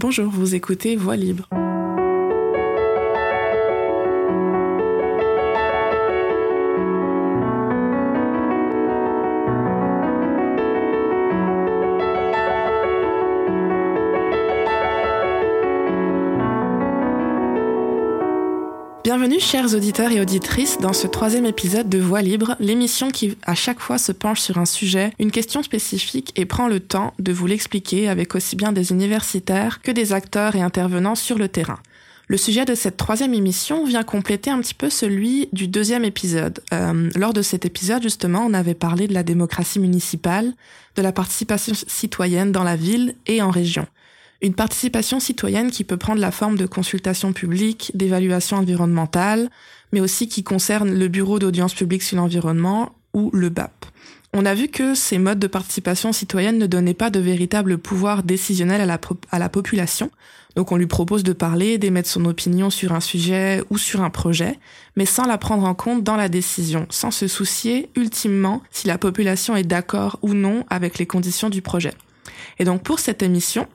Bonjour, vous écoutez Voix libre. Bienvenue chers auditeurs et auditrices dans ce troisième épisode de Voix libre, l'émission qui à chaque fois se penche sur un sujet, une question spécifique et prend le temps de vous l'expliquer avec aussi bien des universitaires que des acteurs et intervenants sur le terrain. Le sujet de cette troisième émission vient compléter un petit peu celui du deuxième épisode. Euh, lors de cet épisode, justement, on avait parlé de la démocratie municipale, de la participation citoyenne dans la ville et en région. Une participation citoyenne qui peut prendre la forme de consultation publique, d'évaluation environnementale, mais aussi qui concerne le Bureau d'audience publique sur l'environnement ou le BAP. On a vu que ces modes de participation citoyenne ne donnaient pas de véritable pouvoir décisionnel à la, à la population. Donc on lui propose de parler, d'émettre son opinion sur un sujet ou sur un projet, mais sans la prendre en compte dans la décision, sans se soucier ultimement si la population est d'accord ou non avec les conditions du projet. Et donc pour cette émission,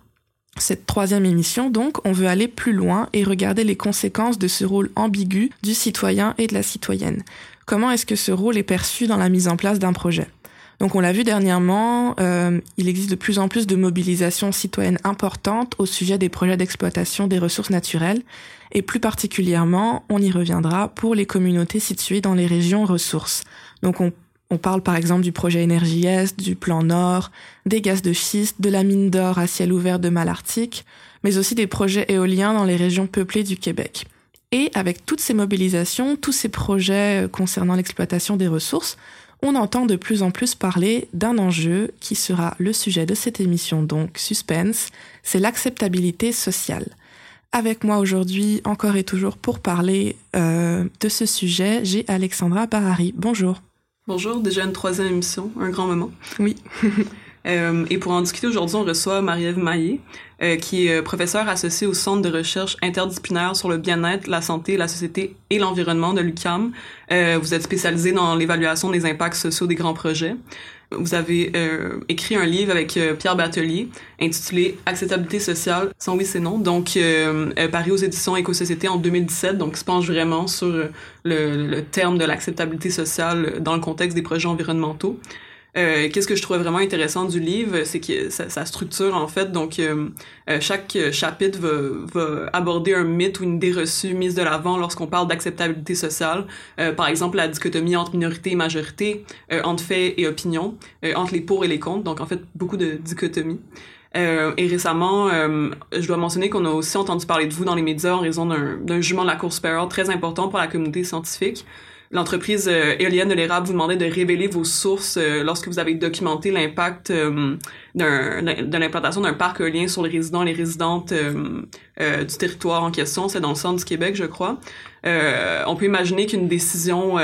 cette troisième émission, donc, on veut aller plus loin et regarder les conséquences de ce rôle ambigu du citoyen et de la citoyenne. Comment est-ce que ce rôle est perçu dans la mise en place d'un projet? Donc on l'a vu dernièrement, euh, il existe de plus en plus de mobilisations citoyennes importantes au sujet des projets d'exploitation des ressources naturelles, et plus particulièrement, on y reviendra pour les communautés situées dans les régions ressources. Donc on on parle par exemple du projet Énergie Est, du plan Nord, des gaz de schiste, de la mine d'or à ciel ouvert de Malartic, mais aussi des projets éoliens dans les régions peuplées du Québec. Et avec toutes ces mobilisations, tous ces projets euh, concernant l'exploitation des ressources, on entend de plus en plus parler d'un enjeu qui sera le sujet de cette émission, donc suspense, c'est l'acceptabilité sociale. Avec moi aujourd'hui, encore et toujours pour parler euh, de ce sujet, j'ai Alexandra Barari. Bonjour. Bonjour, déjà une troisième émission, un grand moment. Oui. euh, et pour en discuter aujourd'hui, on reçoit Marie-Ève Maillé, euh, qui est euh, professeure associée au Centre de recherche interdisciplinaire sur le bien-être, la santé, la société et l'environnement de l'UQAM. Euh, vous êtes spécialisée dans l'évaluation des impacts sociaux des grands projets vous avez euh, écrit un livre avec euh, Pierre Batelier intitulé Acceptabilité sociale, sans oui c'est non, donc euh, paru aux éditions Éco-Société en 2017, donc se penche vraiment sur le, le terme de l'acceptabilité sociale dans le contexte des projets environnementaux. Euh, qu'est-ce que je trouvais vraiment intéressant du livre, c'est que sa, structure en fait, donc euh, euh, chaque chapitre va, va, aborder un mythe ou une idée reçue mise de l'avant lorsqu'on parle d'acceptabilité sociale. par exemple, la dichotomie entre minorité et majorité, entre faits et opinions, entre les pour et les contre. Donc en fait, beaucoup de dichotomies. et récemment, je dois mentionner qu'on a aussi entendu parler de vous dans les médias en raison d'un jugement de la Cour supérieure très important pour la communauté scientifique l'entreprise euh, éolienne de l'érable vous demandait de révéler vos sources euh, lorsque vous avez documenté l'impact euh, de l'implantation d'un parc éolien sur les résidents et les résidentes du territoire en question. C'est dans le centre du Québec, je crois. on peut imaginer qu'une décision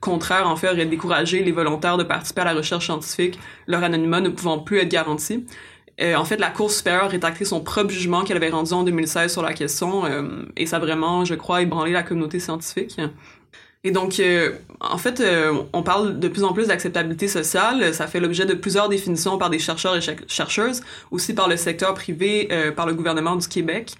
contraire, en fait, aurait découragé les volontaires de participer à la recherche scientifique, leur anonymat ne pouvant plus être garanti. en fait, la Cour supérieure a rétracté son propre jugement qu'elle avait rendu en 2016 sur la question, et ça a vraiment, je crois, ébranlé la communauté scientifique. Et donc, euh, en fait, euh, on parle de plus en plus d'acceptabilité sociale. Ça fait l'objet de plusieurs définitions par des chercheurs et chercheuses, aussi par le secteur privé, euh, par le gouvernement du Québec.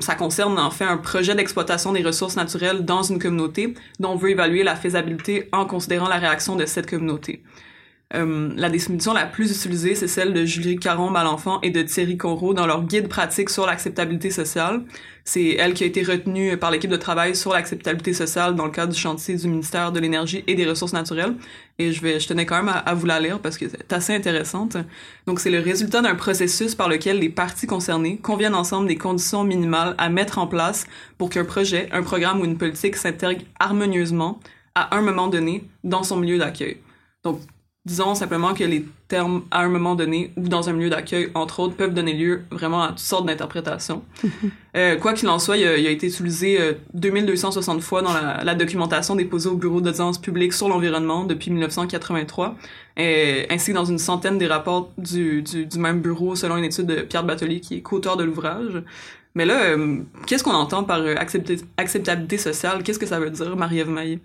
ça concerne en fait un projet d'exploitation des ressources naturelles dans une communauté dont on veut évaluer la faisabilité en considérant la réaction de cette communauté. Euh, la définition la plus utilisée, c'est celle de Julie Caron-Malenfant et de Thierry Corot dans leur guide pratique sur l'acceptabilité sociale. C'est elle qui a été retenue par l'équipe de travail sur l'acceptabilité sociale dans le cadre du chantier du ministère de l'Énergie et des Ressources naturelles. Et je vais, je tenais quand même à, à vous la lire parce que c'est assez intéressante. Donc, c'est le résultat d'un processus par lequel les parties concernées conviennent ensemble des conditions minimales à mettre en place pour qu'un projet, un programme ou une politique s'intègre harmonieusement à un moment donné dans son milieu d'accueil. Donc, Disons simplement que les termes à un moment donné ou dans un milieu d'accueil, entre autres, peuvent donner lieu vraiment à toutes sortes d'interprétations. euh, quoi qu'il en soit, il a, il a été utilisé 2260 euh, fois dans la, la, documentation déposée au Bureau d'audience publique sur l'environnement depuis 1983, et, ainsi que dans une centaine des rapports du, du, du, même bureau selon une étude de Pierre Batelier qui est co-auteur de l'ouvrage. Mais là, euh, qu'est-ce qu'on entend par euh, acceptabilité sociale? Qu'est-ce que ça veut dire, Marie-Ève Maillé?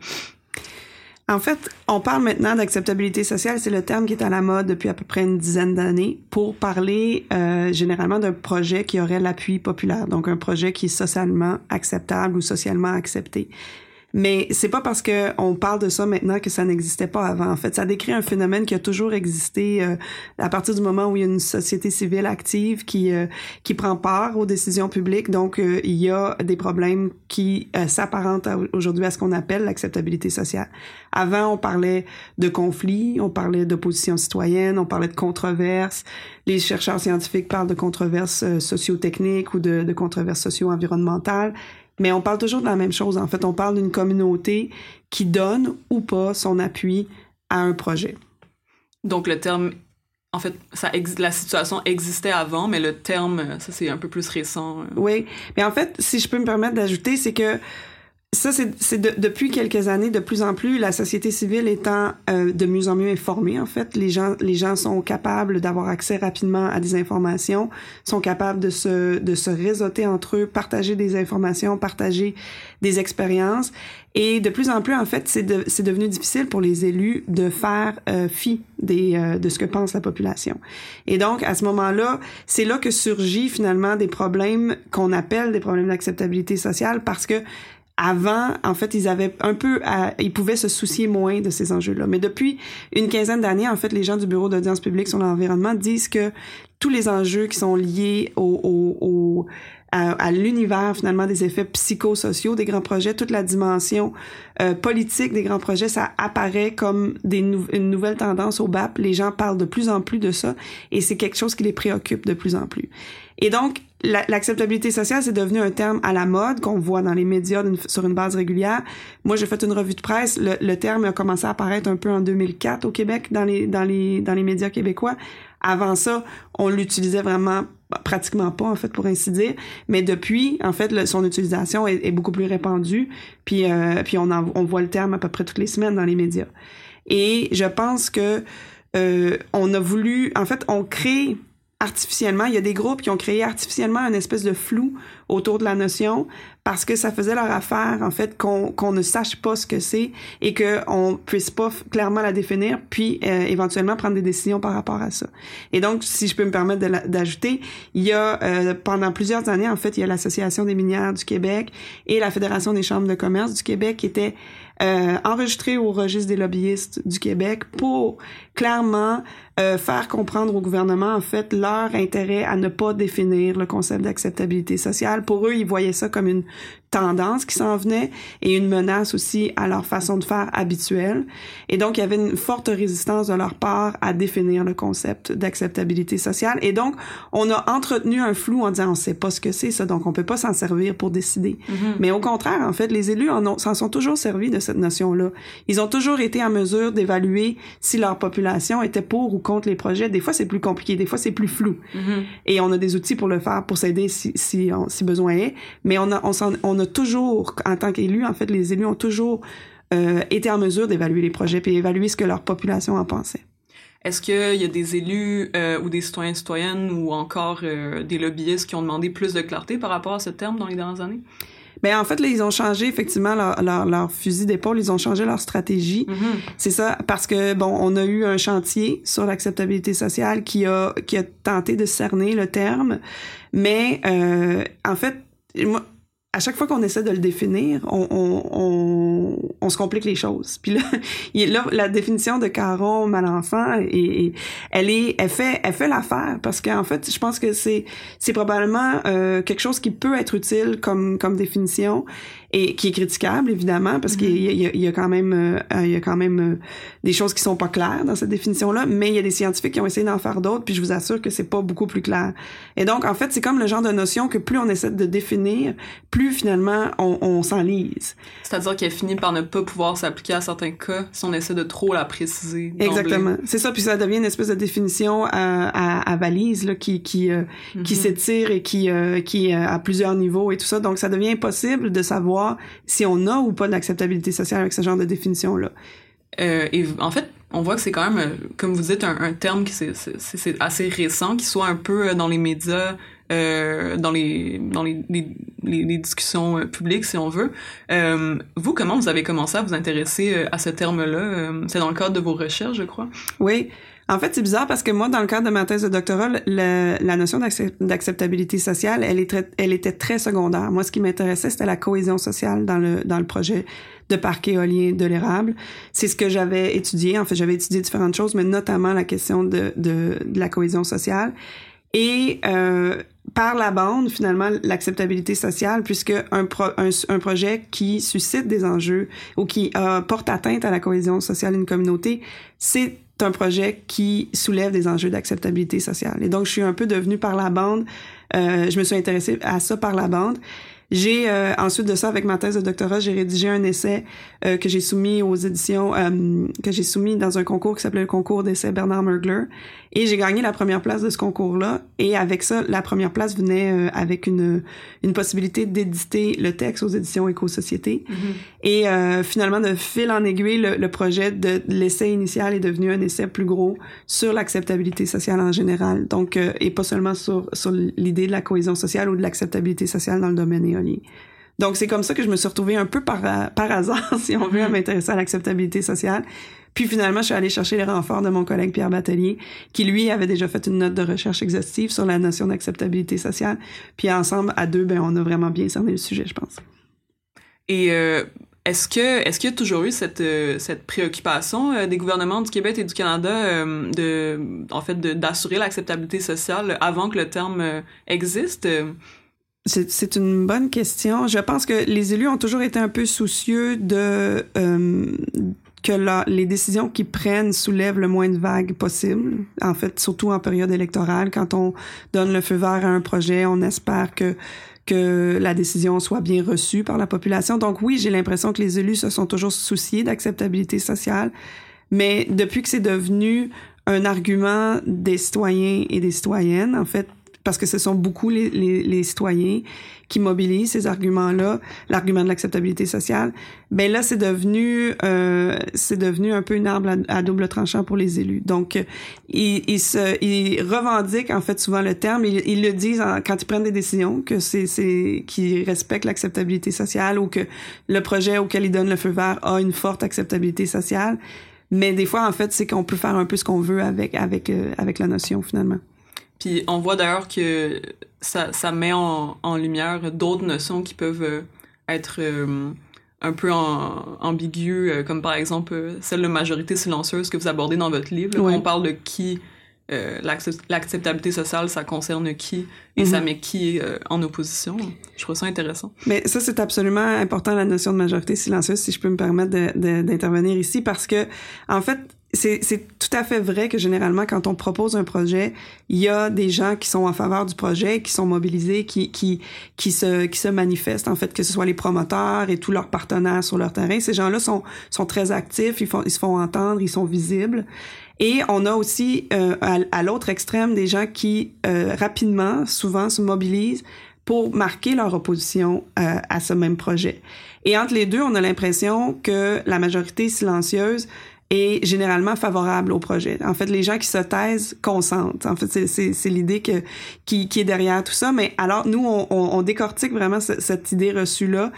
En fait, on parle maintenant d'acceptabilité sociale. C'est le terme qui est à la mode depuis à peu près une dizaine d'années pour parler euh, généralement d'un projet qui aurait l'appui populaire, donc un projet qui est socialement acceptable ou socialement accepté. Mais c'est pas parce que on parle de ça maintenant que ça n'existait pas avant. En fait, ça décrit un phénomène qui a toujours existé euh, à partir du moment où il y a une société civile active qui euh, qui prend part aux décisions publiques. Donc, euh, il y a des problèmes qui s'apparentent aujourd'hui à ce qu'on appelle l'acceptabilité sociale. Avant, on parlait de conflits, on parlait d'opposition citoyenne, on parlait de controverses. Les chercheurs scientifiques parlent de controverses socio-techniques ou de, de controverses socio-environnementales. Mais on parle toujours de la même chose. En fait, on parle d'une communauté qui donne ou pas son appui à un projet. Donc le terme, en fait, ça la situation existait avant, mais le terme, ça c'est un peu plus récent. Euh. Oui, mais en fait, si je peux me permettre d'ajouter, c'est que ça, c'est de, depuis quelques années, de plus en plus, la société civile étant euh, de mieux en mieux informée, en fait, les gens, les gens sont capables d'avoir accès rapidement à des informations, sont capables de se, de se réseauter entre eux, partager des informations, partager des expériences. Et de plus en plus, en fait, c'est de, devenu difficile pour les élus de faire euh, fi des, euh, de ce que pense la population. Et donc, à ce moment-là, c'est là que surgit finalement des problèmes qu'on appelle des problèmes d'acceptabilité sociale parce que avant, en fait, ils avaient un peu, ils pouvaient se soucier moins de ces enjeux-là. Mais depuis une quinzaine d'années, en fait, les gens du Bureau d'audience publique sur l'environnement disent que tous les enjeux qui sont liés au, au, à, l'univers finalement des effets psychosociaux des grands projets, toute la dimension euh, politique des grands projets, ça apparaît comme des une nouvelle tendance au BAP. Les gens parlent de plus en plus de ça et c'est quelque chose qui les préoccupe de plus en plus. Et donc, l'acceptabilité sociale, c'est devenu un terme à la mode qu'on voit dans les médias sur une base régulière. Moi, j'ai fait une revue de presse. Le, terme a commencé à apparaître un peu en 2004 au Québec dans les dans les dans les médias québécois. Avant ça, on l'utilisait vraiment pratiquement pas en fait pour ainsi dire mais depuis en fait son utilisation est, beaucoup plus répandue puis euh, puis on on voit le terme à peu près toutes les semaines dans les médias et je pense que euh, on a voulu en fait on crée artificiellement. Il y a des groupes qui ont créé artificiellement une espèce de flou autour de la notion parce que ça faisait leur affaire, en fait, qu'on ne sache pas ce que c'est et qu'on puisse pas clairement la définir, puis euh, éventuellement prendre des décisions par rapport à ça. Et donc, si je peux me permettre d'ajouter, il y a, euh, pendant plusieurs années, en fait, il y a l'Association des minières du Québec et la Fédération des chambres de commerce du Québec qui étaient euh, enregistrés au registre des lobbyistes du Québec pour clairement euh, faire comprendre au gouvernement en fait leur intérêt à ne pas définir le concept d'acceptabilité sociale. Pour eux, ils voyaient ça comme une tendance qui s'en venait et une menace aussi à leur façon de faire habituelle. Et donc, il y avait une forte résistance de leur part à définir le concept d'acceptabilité sociale. Et donc, on a entretenu un flou en disant on sait pas ce que c'est ça, donc on peut pas s'en servir pour décider. Mm-hmm. Mais au contraire, en fait, les élus s'en sont toujours servis de cette notion-là. Ils ont toujours été en mesure d'évaluer si leur population était pour ou contre les projets. Des fois, c'est plus compliqué, des fois, c'est plus flou. Mm-hmm. Et on a des outils pour le faire, pour s'aider si, si, si besoin est. Mais on a, on, on a toujours, en tant qu'élus, en fait, les élus ont toujours euh, été en mesure d'évaluer les projets et évaluer ce que leur population en pensait. Est-ce qu'il y a des élus euh, ou des citoyens citoyennes ou encore euh, des lobbyistes qui ont demandé plus de clarté par rapport à ce terme dans les dernières années? Ben en fait, là, ils ont changé effectivement leur, leur, leur fusil d'épaule, ils ont changé leur stratégie. Mm-hmm. C'est ça, parce que bon, on a eu un chantier sur l'acceptabilité sociale qui a qui a tenté de cerner le terme, mais euh, en fait, moi, à chaque fois qu'on essaie de le définir, on, on, on, se complique les choses. Puis là, là la définition de Caron Malenfant, et, elle est, elle fait, elle fait l'affaire parce qu'en fait, je pense que c'est, c'est probablement euh, quelque chose qui peut être utile comme, comme définition et qui est critiquable évidemment parce qu'il y, y, y, a quand même, euh, il y a quand même euh, des choses qui sont pas claires dans cette définition-là. Mais il y a des scientifiques qui ont essayé d'en faire d'autres, puis je vous assure que c'est pas beaucoup plus clair. Et donc, en fait, c'est comme le genre de notion que plus on essaie de définir, plus finalement on, on s'enlise. C'est-à-dire qu'elle finit par ne pas pouvoir s'appliquer à certains cas si on essaie de trop la préciser. Exactement. C'est ça, puis ça devient une espèce de définition à, à, à valise là, qui qui euh, qui mm-hmm. s'étire et qui euh, qui euh, à plusieurs niveaux et tout ça. Donc ça devient impossible de savoir si on a ou pas de l'acceptabilité sociale avec ce genre de définition là. Euh, et en fait, on voit que c'est quand même, comme vous dites, un, un terme qui c'est assez récent, qui soit un peu dans les médias euh, dans les dans les, les, les, discussions euh, publiques, si on veut. Euh, vous, comment vous avez commencé à vous intéresser euh, à ce terme-là? C'est dans le cadre de vos recherches, je crois. Oui. En fait, c'est bizarre parce que moi, dans le cadre de ma thèse de doctorat, la notion d'acceptabilité sociale, elle, était très secondaire. Moi, ce qui m'intéressait, c'était la cohésion sociale dans le, projet de parc éolien de l'érable. C'est ce que j'avais étudié. En fait, j'avais étudié différentes choses, mais notamment la question de, la cohésion sociale. Et euh, par la bande, finalement, l'acceptabilité sociale, puisque un, projet qui suscite des enjeux ou qui euh, porte atteinte à la cohésion sociale d'une communauté, c'est un projet qui soulève des enjeux d'acceptabilité sociale. Et donc, je suis un peu devenue par la bande, euh, je me suis intéressée à ça par la bande. J'ai euh, ensuite de ça, avec ma thèse de doctorat, j'ai rédigé un essai euh, que j'ai soumis aux éditions, euh, que j'ai soumis dans un concours qui s'appelait le concours d'essai Bernard Mergler. Et j'ai gagné la première place de ce concours-là. Et avec ça, la première place venait euh, avec une, une possibilité d'éditer le texte aux éditions Éco-Société. Mm-hmm. Et euh, finalement, de fil en aiguille, le, le projet de l'essai initial est devenu un essai plus gros sur l'acceptabilité sociale en général. Donc, euh, et pas seulement sur, sur l'idée de la cohésion sociale ou de l'acceptabilité sociale dans le domaine Donc, c'est comme ça que je me suis retrouvée un peu par, par hasard, si on veut, à mm-hmm. m'intéresser à l'acceptabilité sociale. Puis finalement, je suis allée chercher les renforts de mon collègue Pierre Batelier, qui lui avait déjà fait une note de recherche exhaustive sur la notion d'acceptabilité sociale. Puis ensemble, à deux, ben on a vraiment bien cerné le sujet, je pense. Et euh, est-ce que est-ce qu'il y a toujours eu cette euh, cette préoccupation euh, des gouvernements du Québec et du Canada de en fait d'assurer l'acceptabilité sociale avant que le terme existe? C'est une bonne question. Je pense que les élus ont toujours été un peu soucieux de que la, les décisions qu'ils prennent soulèvent le moins de vagues possible. En fait, surtout en période électorale, quand on donne le feu vert à un projet, on espère que que la décision soit bien reçue par la population. Donc oui, j'ai l'impression que les élus se sont toujours souciés d'acceptabilité sociale, mais depuis que c'est devenu un argument des citoyens et des citoyennes, en fait, parce que ce sont beaucoup les, les, les citoyens qui mobilisent ces arguments-là, l'argument de l'acceptabilité sociale, ben là c'est devenu euh, c'est devenu un peu une arme à, double tranchant pour les élus. Donc ils, ils, se ils revendiquent en fait souvent le terme, ils, ils le disent quand ils prennent des décisions que c'est c'est qu'ils respectent l'acceptabilité sociale ou que le projet auquel ils donnent le feu vert a une forte acceptabilité sociale. Mais des fois en fait c'est qu'on peut faire un peu ce qu'on veut avec avec euh, avec la notion finalement. Puis on voit d'ailleurs que ça, ça met en, en lumière d'autres notions qui peuvent euh, être euh, un peu en, ambiguës, euh, comme par exemple celle de majorité silencieuse que vous abordez dans votre livre. On parle de qui, l'acceptabilité sociale, ça concerne qui et ça mm-hmm. met qui en opposition. Je trouve ça intéressant. Mais ça, c'est absolument important, la notion de majorité silencieuse, si je peux me permettre d'intervenir ici, parce que, en fait, c'est tout à fait vrai que généralement, quand on propose un projet, il y a des gens qui sont en faveur du projet, qui sont mobilisés, qui, qui, qui, se, qui se manifestent, en fait, que ce soit les promoteurs et tous leurs partenaires sur leur terrain. Ces gens-là sont, sont très actifs, ils, font, ils se font entendre, ils sont visibles. Et on a aussi, euh, à, l'autre extrême, des gens qui, euh, rapidement, souvent, se mobilisent pour marquer leur opposition euh, à ce même projet. Et entre les deux, on a l'impression que la majorité silencieuse est généralement favorable au projet. En fait, les gens qui se taisent consentent. En fait, c'est l'idée que qui, qui est derrière tout ça. Mais alors, nous, on, on, décortique vraiment cette idée reçue-là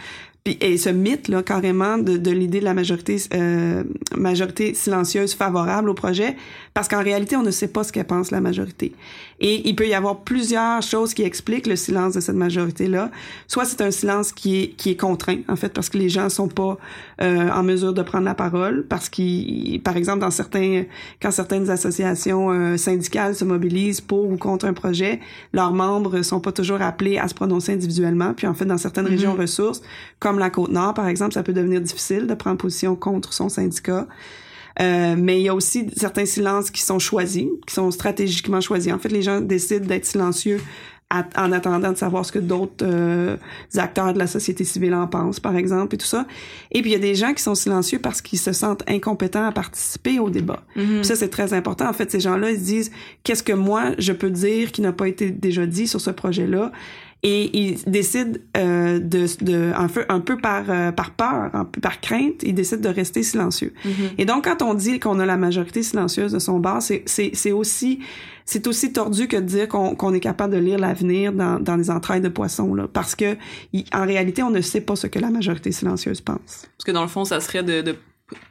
et ce mythe là carrément de, de l'idée de la majorité euh, majorité silencieuse favorable au projet parce qu'en réalité on ne sait pas ce qu'elle pense la majorité et il peut y avoir plusieurs choses qui expliquent le silence de cette majorité là soit c'est un silence qui est qui est contraint en fait parce que les gens sont pas euh, en mesure de prendre la parole parce qu'ils par exemple dans certains quand certaines associations euh, syndicales se mobilisent pour ou contre un projet leurs membres sont pas toujours appelés à se prononcer individuellement puis en fait dans certaines mm-hmm. régions ressources comme la Côte-Nord, par exemple, ça peut devenir difficile de prendre position contre son syndicat. Euh, mais il y a aussi certains silences qui sont choisis, qui sont stratégiquement choisis. En fait, les gens décident d'être silencieux en attendant de savoir ce que d'autres euh, acteurs de la société civile en pensent, par exemple, et tout ça. Et puis, il y a des gens qui sont silencieux parce qu'ils se sentent incompétents à participer au débat. Mm-hmm. Ça, c'est très important. En fait, ces gens-là, ils se disent, qu'est-ce que moi, je peux dire qui n'a pas été déjà dit sur ce projet-là? Et ils décident euh, de, de un peu, un peu par, euh, par peur, un peu par crainte, ils décident de rester silencieux. Mhm. Et donc, quand on dit qu'on a la majorité silencieuse de son bar, c'est, c'est, c'est aussi c'est aussi tordu que de dire qu'on, qu'on est capable de lire l'avenir dans, dans les entrailles de poisson, là, parce que en réalité, on ne sait pas ce que la majorité silencieuse pense. Parce que dans le fond, ça serait de, de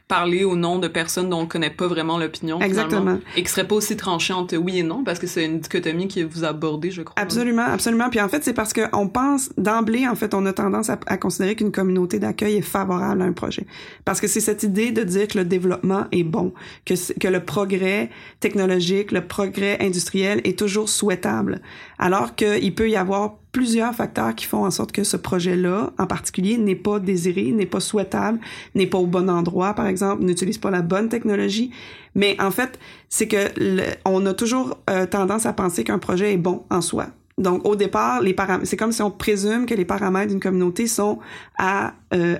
parler au nom de personnes dont on connaît pas vraiment l'opinion. finalement, Exactement. Et qui serait pas aussi tranché entre oui et non, parce que c'est une dichotomie que vous abordez, je crois. Absolument, absolument. Puis en fait, c'est parce qu'on pense d'emblée, en fait, on a tendance à, à considérer qu'une communauté d'accueil est favorable à un projet. Parce que c'est cette idée de dire que le développement est bon, que, que le progrès technologique, le progrès industriel est toujours souhaitable. Alors qu'il peut y avoir plusieurs facteurs qui font en sorte que ce projet-là, en particulier, n'est pas désiré, n'est pas souhaitable, n'est pas au bon endroit, par exemple, n'utilise pas la bonne technologie. Mais en fait, c'est que on a toujours euh, tendance à penser qu'un projet est bon en soi. Donc, au départ, les c'est comme si on présume que les paramètres d'une communauté sont à euh,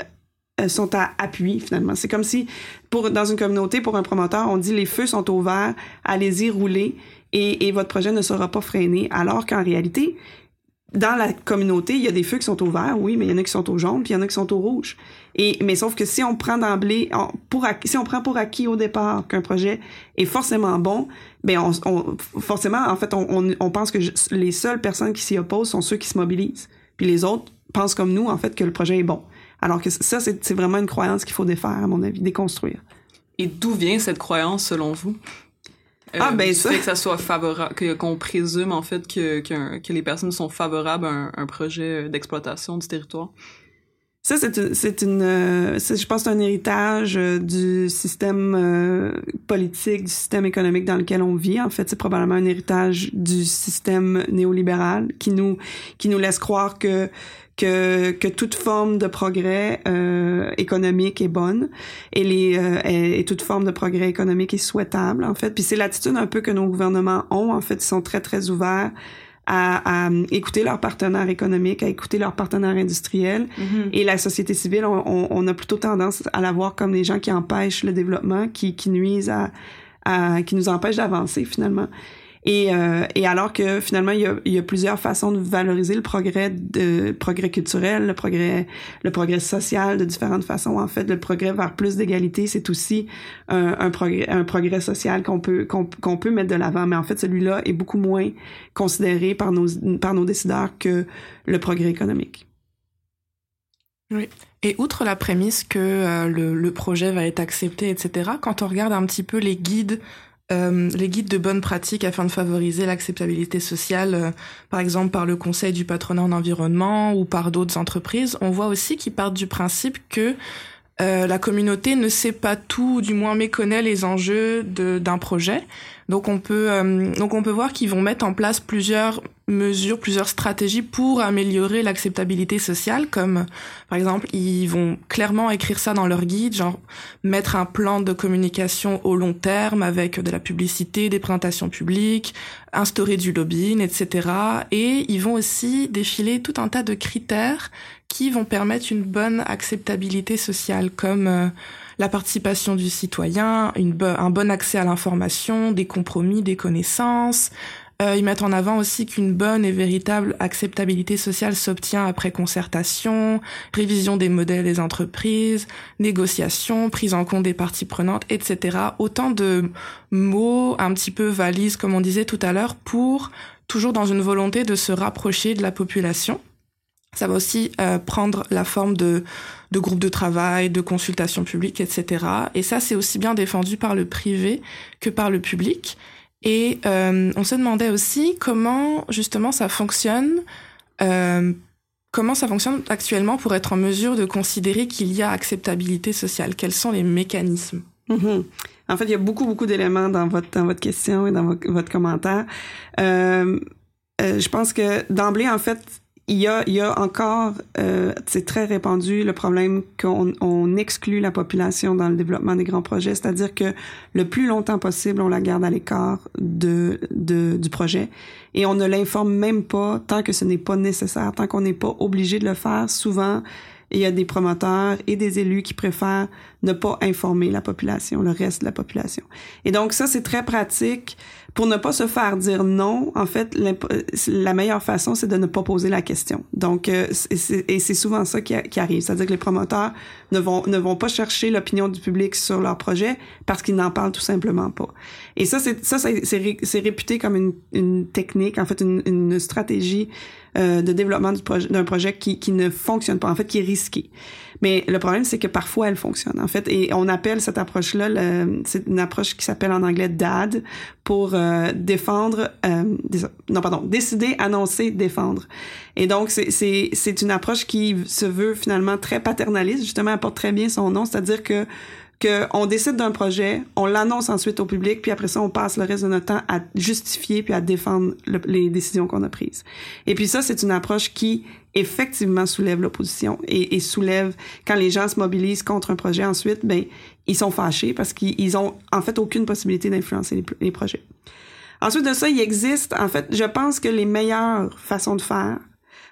sont à appui finalement. C'est comme si pour dans une communauté pour un promoteur, on dit les feux sont au vert, allez-y rouler et, et votre projet ne sera pas freiné. Alors qu'en réalité, dans la communauté, il y a des feux qui sont au vert, oui, mais il y en a qui sont au jaune, puis il y en a qui sont au rouge. Et mais sauf que si on prend d'emblée, pour acquis- si on prend pour acquis au départ qu'un projet est forcément bon, ben on, on- forcément en fait on, on, on pense que les seules personnes qui s'y opposent sont ceux qui se mobilisent, puis les autres pensent comme nous en fait que le projet est bon. Alors que ça c'est vraiment une croyance qu'il faut défaire à mon avis, déconstruire. Et d'où vient cette croyance, selon vous? Euh, Ah, ben ça- fait que ça soit favorable, qu'on présume, en fait, que, les personnes sont favorables à un, un projet d'exploitation du territoire? Ça, c'est une, euh, je pense, un héritage euh, du système euh, politique, du système économique dans lequel on vit. En fait, c'est probablement un héritage du système néolibéral qui nous, qui nous laisse croire que que, que toute forme de progrès euh, économique est bonne et les euh, et, et toute forme de progrès économique est souhaitable en fait. Puis c'est l'attitude un peu que nos gouvernements ont en fait, ils sont très très ouverts à, à écouter leurs partenaires économiques, à écouter leurs partenaires industriels. Et la société civile, on, on, on a plutôt tendance à la voir comme des gens qui empêchent le développement, qui, qui nuisent à, à qui nous empêchent d'avancer finalement. Et, euh, et alors que finalement, il y, a, il y a plusieurs façons de valoriser le progrès, de, progrès culturel, le progrès, le progrès social de différentes façons. En fait, le progrès vers plus d'égalité, c'est aussi un, un, progrès, un progrès social qu'on peut qu'on peut mettre de l'avant. Mais en fait, celui-là est beaucoup moins considéré par nos par nos décideurs que le progrès économique. Oui. Et outre la prémisse que euh, le, le projet va être accepté, etc., quand on regarde un petit peu les guides euh, les guides de bonnes pratiques afin de favoriser l'acceptabilité sociale, euh, par exemple par le Conseil du patronat en environnement ou par d'autres entreprises, on voit aussi qu'ils partent du principe que euh, la communauté ne sait pas tout, ou du moins méconnaît les enjeux d'un projet. Donc on peut euh, donc on peut voir qu'ils vont mettre en place plusieurs mesures, plusieurs stratégies pour améliorer l'acceptabilité sociale, comme par exemple ils vont clairement écrire ça dans leur guide, genre mettre un plan de communication au long terme avec de la publicité, des présentations publiques, instaurer du lobbying, etc. Et ils vont aussi défiler tout un tas de critères qui vont permettre une bonne acceptabilité sociale, comme euh, la participation du citoyen, une un bon accès à l'information, des compromis, des connaissances. Euh, ils mettent en avant aussi qu'une bonne et véritable acceptabilité sociale s'obtient après concertation, révision des modèles des entreprises, négociation, prise en compte des parties prenantes, etc. Autant de mots un petit peu valises, comme on disait tout à l'heure, pour toujours dans une volonté de se rapprocher de la population. Ça va aussi euh, prendre la forme de, de groupes de travail, de consultations publiques, etc. Et ça, c'est aussi bien défendu par le privé que par le public. Et euh, on se demandait aussi comment justement ça fonctionne, euh, comment ça fonctionne actuellement pour être en mesure de considérer qu'il y a acceptabilité sociale. Quels sont les mécanismes? Mhm. En fait, il y a beaucoup, beaucoup d'éléments dans votre, dans votre question et dans votre commentaire. Euh, euh, je pense que d'emblée, en fait, il y a, il y a encore, euh, c'est très répandu, le problème qu'on on exclut la population dans le développement des grands projets, c'est-à-dire que le plus longtemps possible, on la garde à l'écart de, de, du projet et on ne l'informe même pas tant que ce n'est pas nécessaire, tant qu'on n'est pas obligé de le faire. Souvent, il y a des promoteurs et des élus qui préfèrent ne pas informer la population, le reste de la population. Et donc ça, c'est très pratique pour ne pas se faire dire non, en fait, la meilleure façon, c'est de ne pas poser la question. Donc, euh, et c'est souvent ça qui, qui arrive. C'est-à-dire que les promoteurs ne vont, ne vont pas chercher l'opinion du public sur leur projet parce qu'ils n'en parlent tout simplement pas. Et ça, c'est ça, c'est réputé comme une, une technique, en fait, une, une stratégie euh, de développement d'un projet, projet qui, qui ne fonctionne pas, en fait, qui est risqué. Mais le problème, c'est que parfois, elle fonctionne, en fait. Et on appelle cette approche-là, c'est une approche qui s'appelle en anglais DAD, pour euh, défendre, euh, non, pardon, décider, annoncer, défendre. Et donc, c'est une approche qui se veut finalement très paternaliste, justement, elle porte très bien son nom, c'est-à-dire que qu'on décide d'un projet, on l'annonce ensuite au public, puis après ça, on passe le reste de notre temps à justifier puis à défendre les décisions qu'on a prises. Et puis ça, c'est une approche qui effectivement soulève l'opposition et, soulève quand les gens se mobilisent contre un projet ensuite, ben ils sont fâchés parce qu'ils ont en fait aucune possibilité d'influencer les, les projets. Ensuite de ça, il existe en fait, je pense que les meilleures façons de faire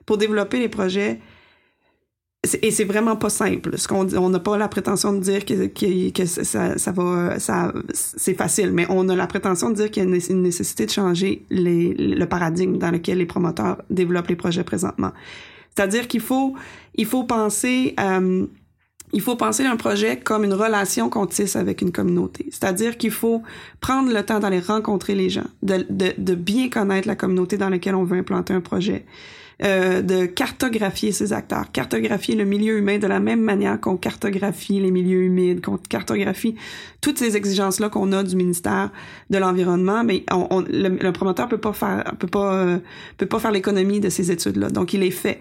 pour développer les projets, et c'est vraiment pas simple. Ce qu'on on n'a pas la prétention de dire que, que, ça, ça, va, ça, c'est facile, mais on a la prétention de dire qu'il y a une nécessité de changer le paradigme dans lequel les promoteurs développent les projets présentement. C'est-à-dire qu'il faut, il faut penser, euh, il faut penser un projet comme une relation qu'on tisse avec une communauté. C'est-à-dire qu'il faut prendre le temps d'aller rencontrer les gens, de, de bien connaître la communauté dans laquelle on veut implanter un projet euh, de cartographier ces acteurs, cartographier le milieu humain de la même manière qu'on cartographie les milieux humides, qu'on cartographie toutes ces exigences-là qu'on a du ministère de l'environnement. Mais on, le, promoteur peut pas faire peut pas euh, peut pas faire l'économie de ces études-là, donc il les fait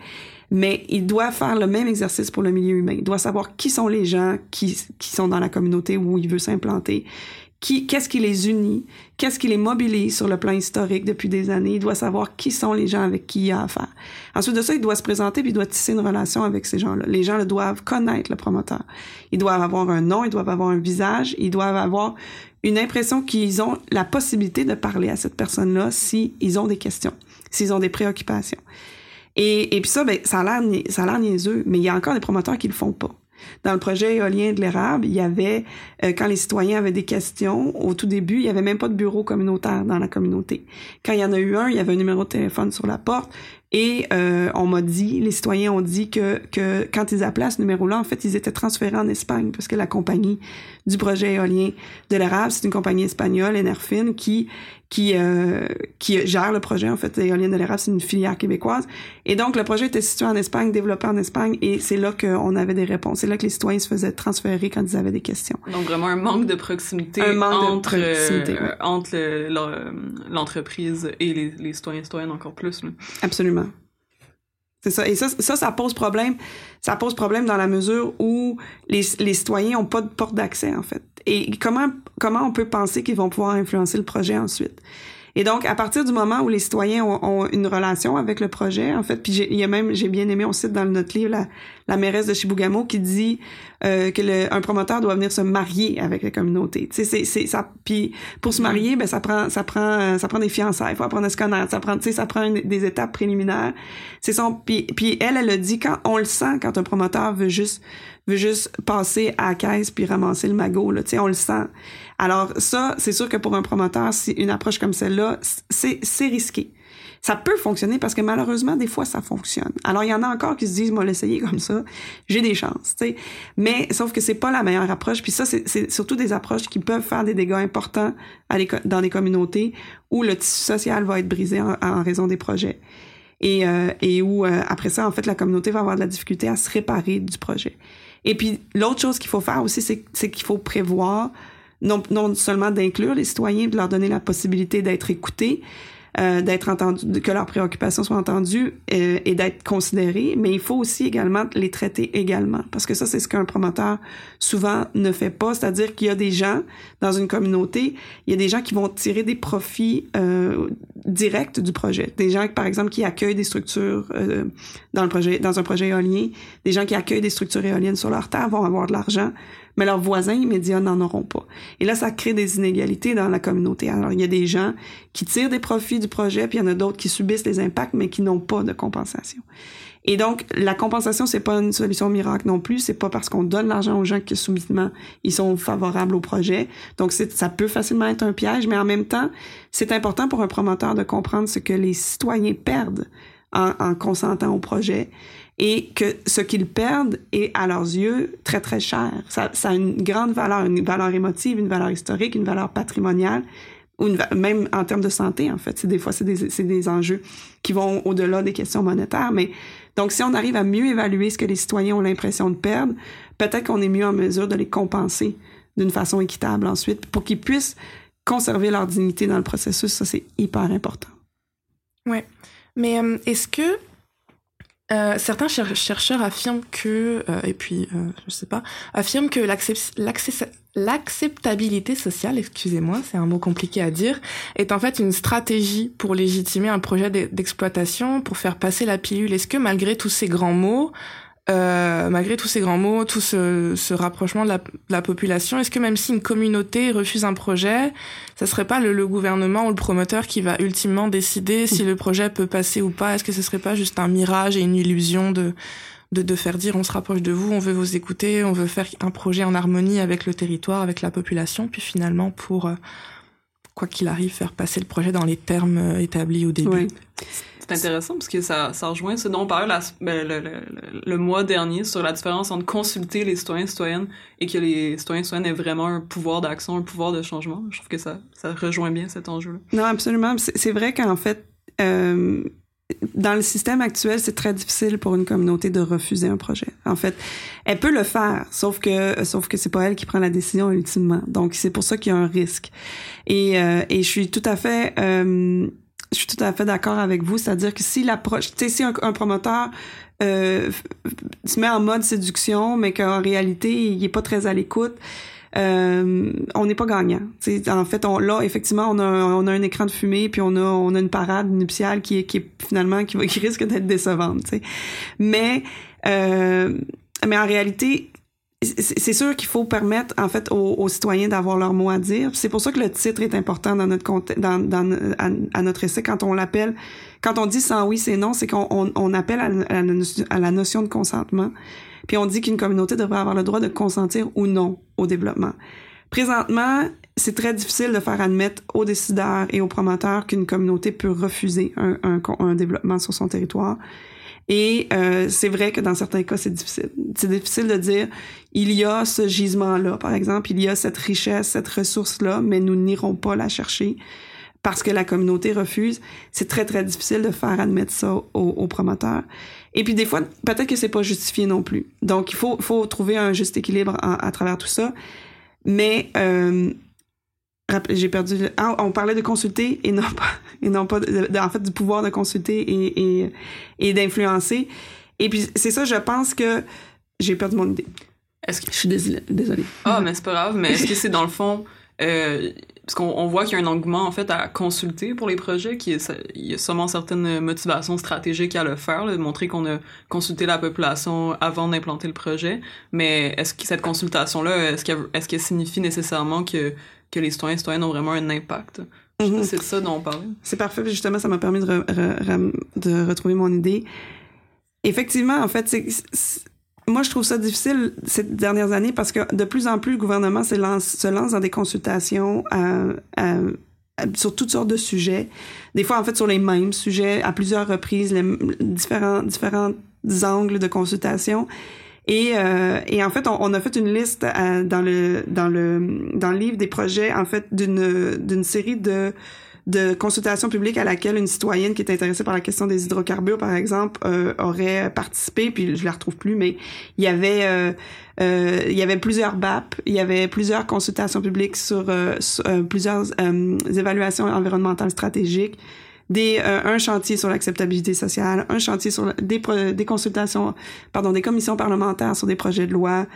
mais il doit faire le même exercice pour le milieu humain. Il doit savoir qui sont les gens qui, qui sont dans la communauté où il veut s'implanter qu'est-ce qui les unit, qu'est-ce qui les mobilise sur le plan historique depuis des années? Il doit savoir qui sont les gens avec qui il a affaire. Ensuite de ça, il doit se présenter puis il doit tisser une relation avec ces gens-là. Les gens le doivent connaître, le promoteur. Ils doivent avoir un nom, ils doivent avoir un visage, ils doivent avoir une impression qu'ils ont la possibilité de parler à cette personne-là s'ils ont des questions, s'ils ont des préoccupations. Et, et puis ça, ben, ça a l'air niaiseux, mais il y a encore des promoteurs qui le font pas. Dans le projet éolien de l'érable, il y avait, euh, quand les citoyens avaient des questions, au tout début, il y avait même pas de bureau communautaire dans la communauté. Quand il y en a eu un, il y avait un numéro de téléphone sur la porte et euh, on m'a dit, les citoyens ont dit que, que quand ils appelaient à ce numéro-là, en fait, ils étaient transférés en Espagne parce que la compagnie du projet éolien de l'érable, c'est une compagnie espagnole, Enerfin, qui qui euh, qui gère le projet. En fait, l'éolienne de l'érable, c'est une filière québécoise. Et donc, le projet était situé en Espagne, développé en Espagne, et c'est là qu'on avait des réponses. C'est là que les citoyens se faisaient transférer quand ils avaient des questions. Donc, vraiment un manque de proximité un manque entre, de proximité, euh, entre l'entreprise et les, les citoyens citoyennes encore plus. Là. Absolument. C'est ça. Et ça, ça, ça pose problème. Ça pose problème dans la mesure où les, les citoyens ont pas de porte d'accès, en fait. Et comment, comment on peut penser qu'ils vont pouvoir influencer le projet ensuite? Et donc, à partir du moment où les citoyens ont, une relation avec le projet, en fait, puis il y a même, j'ai bien aimé, on cite dans notre livre la, la mairesse de Chibougamau qui dit euh, que le, un promoteur doit venir se marier avec la communauté. Tu sais, c'est ça. Puis pour se marier, ben ça prend, ça prend, euh, ça prend des fiançailles. Il faut apprendre à se connaître. Ça prend, tu sais, ça prend des étapes préliminaires. C'est son. Puis, puis elle, elle a dit quand on le sent quand un promoteur veut juste veut juste passer à la caisse puis ramasser le magot là, on le sent. Alors ça, c'est sûr que pour un promoteur, si une approche comme celle-là, c'est c'est risqué. Ça peut fonctionner parce que malheureusement, des fois, ça fonctionne. Alors, il y en a encore qui se disent, moi, l'essayer comme ça, j'ai des chances, tu sais. Mais, sauf que c'est pas la meilleure approche. Puis ça, c'est surtout des approches qui peuvent faire des dégâts importants dans des communautés où le tissu social va être brisé en, raison des projets. Et, euh, et où, euh, après ça, en fait, la communauté va avoir de la difficulté à se réparer du projet. Et puis, l'autre chose qu'il faut faire aussi, c'est qu'il faut prévoir non, non seulement d'inclure les citoyens, de leur donner la possibilité d'être écoutés, euh, d'être entendu, que leurs préoccupations soient entendues euh, et d'être considérées, mais il faut aussi également les traiter également, parce que ça, c'est ce qu'un promoteur souvent ne fait pas, c'est-à-dire qu'il y a des gens dans une communauté, il y a des gens qui vont tirer des profits euh, directs du projet, des gens, par exemple, qui accueillent des structures euh, dans le projet, dans un projet éolien, des gens qui accueillent des structures éoliennes sur leur terre vont avoir de l'argent mais leurs voisins immédiats n'en auront pas. Et là, ça crée des inégalités dans la communauté. Alors, il y a des gens qui tirent des profits du projet, puis il y en a d'autres qui subissent les impacts, mais qui n'ont pas de compensation. Et donc, la compensation, c'est pas une solution miracle non plus. C'est pas parce qu'on donne l'argent aux gens que subitement ils sont favorables au projet. Donc, ça peut facilement être un piège, mais en même temps, c'est important pour un promoteur de comprendre ce que les citoyens perdent en, en consentant au projet et que ce qu'ils perdent est à leurs yeux très très cher. Ça, a une grande valeur, une valeur émotive, une valeur historique, une valeur patrimoniale ou même en termes de santé en fait. C'est des fois c'est des, des enjeux qui vont au-delà des questions monétaires, mais donc, si on arrive à mieux évaluer ce que les citoyens ont l'impression de perdre, peut-être qu'on est mieux en mesure de les compenser d'une façon équitable ensuite pour qu'ils puissent conserver leur dignité dans le processus. Ça, c'est hyper important. Ouais. Mais euh, est-ce que euh, certains chercheurs affirment que, euh, et puis, euh, je sais pas, affirment que l'acceptabilité sociale, excusez-moi, c'est un mot compliqué à dire, est en fait une stratégie pour légitimer un projet d'exploitation, pour faire passer la pilule. Est-ce que malgré tous ces grands mots, euh, malgré tous ces grands mots, tout ce, ce rapprochement de la, de la population, est-ce que même si une communauté refuse un projet, ça serait pas le, le, gouvernement ou le promoteur qui va ultimement décider si le projet peut passer ou pas? Est-ce que ce serait pas juste un mirage et une illusion de, de, de faire dire on se rapproche de vous, on veut vous écouter, on veut faire un projet en harmonie avec le territoire, avec la population, puis finalement pour euh, quoi qu'il arrive faire passer le projet dans les termes euh, établis au début? C'est intéressant parce que ça, ça rejoint ce dont on parlait la, ben, le, le, le, mois dernier sur la différence entre consulter les citoyens et citoyennes et que les citoyens et citoyennes aient vraiment un pouvoir d'action, un pouvoir de changement. Je trouve que ça, ça rejoint bien cet enjeu-là. Non, absolument. C'est vrai qu'en fait, euh, dans le système actuel, c'est très difficile pour une communauté de refuser un projet. En fait, elle peut le faire, sauf que sauf que c'est pas elle qui prend la décision ultimement. Donc c'est pour ça qu'il y a un risque. Et euh, et je suis tout à fait euh, je suis tout à fait d'accord avec vous, c'est-à-dire que si l'approche, si un, promoteur euh, se met en mode séduction, mais qu'en réalité, il est pas très à l'écoute, euh, on n'est pas gagnant. En fait, on, là, effectivement, on a, un écran de fumée, puis on a, une parade nuptiale qui est, finalement qui, va, risque d'être décevante. Mais, euh, mais en réalité, c'est sûr qu'il faut permettre en fait aux, citoyens d'avoir leur mot à dire. C'est pour ça que le titre est important dans notre dans, dans à, notre essai quand on l'appelle quand on dit sans oui c'est non, c'est qu'on on, on, appelle à, à, la, notion de consentement. Puis on dit qu'une communauté devrait avoir le droit de consentir ou non au développement. Présentement, c'est très difficile de faire admettre aux décideurs et aux promoteurs qu'une communauté peut refuser un, un, un développement sur son territoire. Et euh, c'est vrai que dans certains cas, c'est difficile. C'est difficile de dire, il y a ce gisement-là, par exemple, il y a cette richesse, cette ressource-là, mais nous n'irons pas la chercher parce que la communauté refuse. C'est très, très difficile de faire admettre ça aux, promoteurs. Et puis des fois, peut-être que c'est pas justifié non plus. Donc, il faut, faut trouver un juste équilibre à, à travers tout ça. Mais euh, j'ai perdu. Ah, on parlait de consulter et non pas, et non pas de, de, en fait du pouvoir de consulter et, et, et d'influencer. Et puis c'est ça, je pense que j'ai perdu mon idée. Est-ce que je suis désolée. désolée. Ah, mais c'est pas grave. Mais est-ce que c'est dans le fond euh, parce qu'on on voit qu'il y a un engouement en fait à consulter pour les projets, qu'il y a sûrement certaines motivations stratégiques à le faire, de montrer qu'on a consulté la population avant d'implanter le projet. Mais est-ce que cette consultation-là, est-ce qu'elle est qu'elle signifie nécessairement que que les citoyens et citoyennes ont vraiment un impact. Mm -hmm. C'est de ça dont on parlait. C'est parfait. Justement, ça m'a permis de, re, re, de retrouver mon idée. Effectivement, en fait, c'est moi, je trouve ça difficile ces dernières années parce que de plus en plus, le gouvernement se lance, se lance dans des consultations euh, euh, sur toutes sortes de sujets. Des fois, en fait, sur les mêmes sujets, à plusieurs reprises, les différents, différents angles de consultation. Et, euh, et en fait, on, on, a fait une liste euh, dans le dans le dans le livre des projets en fait d'une d'une série de de consultations publiques à laquelle une citoyenne qui est intéressée par la question des hydrocarbures, par exemple, euh, aurait participé. Puis je la retrouve plus, mais il y avait euh, euh, il y avait plusieurs BAP, il y avait plusieurs consultations publiques sur, sur plusieurs évaluations environnementales stratégiques des euh, un chantier sur l'acceptabilité sociale, un chantier sur la- des pro- des consultations, pardon, des commissions parlementaires sur des projets de loi.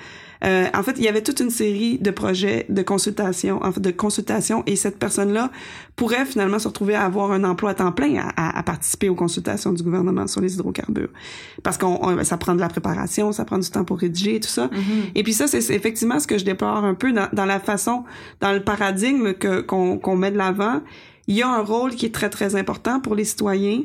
Euh, en fait, il y avait toute une série de projets de consultation, en fait, de consultation, et cette personne-là pourrait finalement se retrouver à avoir un emploi à temps plein à, à- à participer aux consultations du gouvernement sur les hydrocarbures, parce qu'on on- ça prend de la préparation, ça prend du temps pour rédiger et tout ça. Et puis ça, c'est effectivement ce que je déplore un peu dans, dans la façon, dans le paradigme que qu'on qu'on met de l'avant. Il y a un rôle qui est très très important pour les citoyens,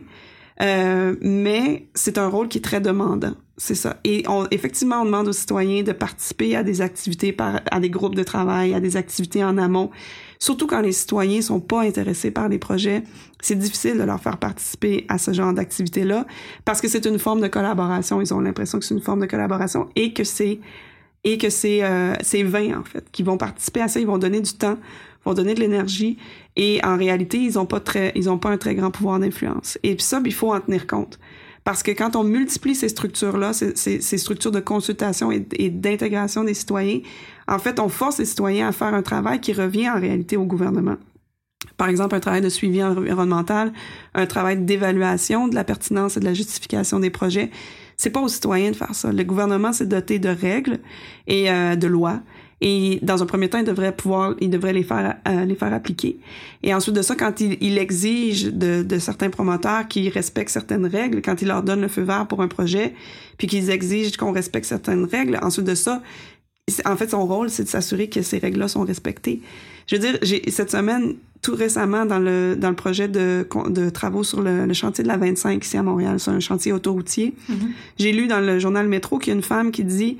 euh, mais c'est un rôle qui est très demandant. C'est ça. Et on, effectivement, on demande aux citoyens de participer à des activités, par, à des groupes de travail, à des activités en amont. Surtout quand les citoyens sont pas intéressés par les projets, c'est difficile de leur faire participer à ce genre d'activité-là parce que c'est une forme de collaboration. Ils ont l'impression que c'est une forme de collaboration et que c'est et que c'est euh, c'est 20 en fait qui vont participer à ça. Ils vont donner du temps, vont donner de l'énergie et en réalité ils ont pas très ils ont pas un très grand pouvoir d'influence. Et puis ça, il faut en tenir compte. Parce que quand on multiplie ces structures-là, ces, ces, structures de consultation et, et d'intégration des citoyens, en fait, on force les citoyens à faire un travail qui revient en réalité au gouvernement. Par exemple, un travail de suivi environnemental, un travail d'évaluation de la pertinence et de la justification des projets. C'est pas aux citoyens de faire ça. Le gouvernement s'est doté de règles et euh, de lois. Et dans un premier temps, il devrait pouvoir, il devrait les faire, euh, les faire appliquer. Et ensuite de ça, quand il, il exige de, de certains promoteurs qui respectent certaines règles, quand il leur donne le feu vert pour un projet, puis qu'ils exigent qu'on respecte certaines règles, ensuite de ça, en fait, son rôle, c'est de s'assurer que ces règles-là sont respectées. Je veux dire, j'ai cette semaine, tout récemment, dans le dans le projet de, de travaux sur le, le chantier de la 25 ici à Montréal, c'est un chantier autoroutier. J'ai lu dans le journal Métro qu'il y a une femme qui dit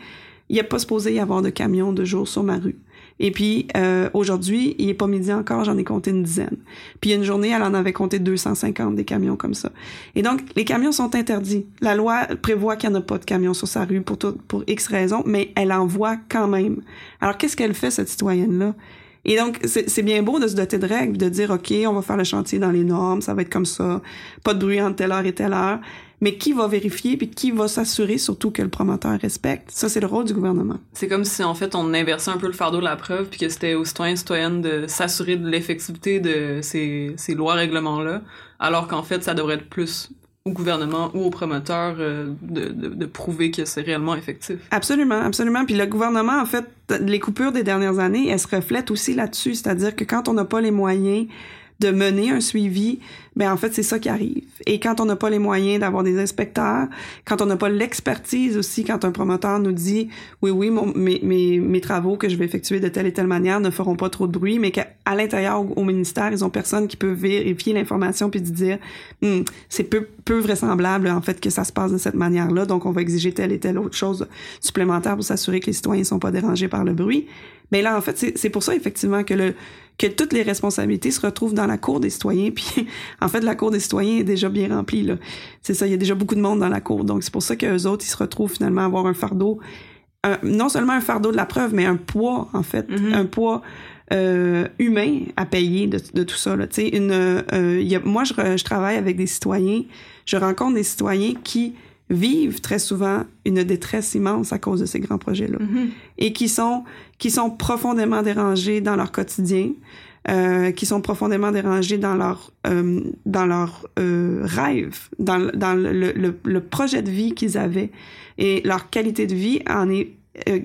il n'y a pas supposé y avoir de camions de jour sur ma rue. Et puis euh, aujourd'hui, il est pas midi encore, j'en ai compté une dizaine. Puis une journée, elle en avait compté 250 des camions comme ça. Et donc les camions sont interdits. La loi prévoit qu'il n'y en a pas de camions sur sa rue pour pour X raisons, mais elle en voit quand même. Alors qu'est-ce qu'elle fait cette citoyenne là et donc, c'est bien beau de se doter de règles, de dire, OK, on va faire le chantier dans les normes, ça va être comme ça, pas de bruit entre telle heure et telle heure. Mais qui va vérifier, puis qui va s'assurer surtout que le promoteur respecte? Ça, c'est le rôle du gouvernement. C'est comme si en fait on inversait un peu le fardeau de la preuve puis que c'était aux citoyens et citoyennes de s'assurer de l'effectivité de ces, ces lois règlements-là, alors qu'en fait ça devrait être plus au gouvernement ou aux promoteurs euh, de, de, de prouver que c'est réellement effectif. Absolument, absolument. Puis le gouvernement, en fait, les coupures des dernières années, elles se reflètent aussi là-dessus. C'est-à-dire que quand on n'a pas les moyens de mener un suivi, ben en fait c'est ça qui arrive. Et quand on n'a pas les moyens d'avoir des inspecteurs, quand on n'a pas l'expertise aussi, quand un promoteur nous dit oui oui mes, mes, travaux que je vais effectuer de telle et telle manière ne feront pas trop de bruit, mais qu'à l'intérieur au, au ministère ils ont personne qui peut vérifier l'information puis dire Hum, c'est peu peu vraisemblable en fait que ça se passe de cette manière-là, donc on va exiger telle et telle autre chose supplémentaire pour s'assurer que les citoyens sont pas dérangés par le bruit. Mais là en fait c'est pour ça effectivement que le que toutes les responsabilités se retrouvent dans la cour des citoyens. Puis, en fait, la cour des citoyens est déjà bien remplie. Là. C'est ça, il y a déjà beaucoup de monde dans la cour. Donc, c'est pour ça qu'eux autres, ils se retrouvent finalement à avoir un fardeau, un- non seulement un fardeau de la preuve, mais un poids, en fait, Mhm. un poids euh, humain à payer de, de tout ça. Là. Tu sais, Une, euh, y a, moi, je, je travaille avec des citoyens, je rencontre des citoyens qui vivent très souvent une détresse immense à cause de ces grands projets-là et qui sont qui sont profondément dérangés dans leur quotidien, euh, qui sont profondément dérangés dans leur euh, dans leur euh, rêve, dans le- dans le, le, le projet de vie qu'ils avaient et leur qualité de vie en est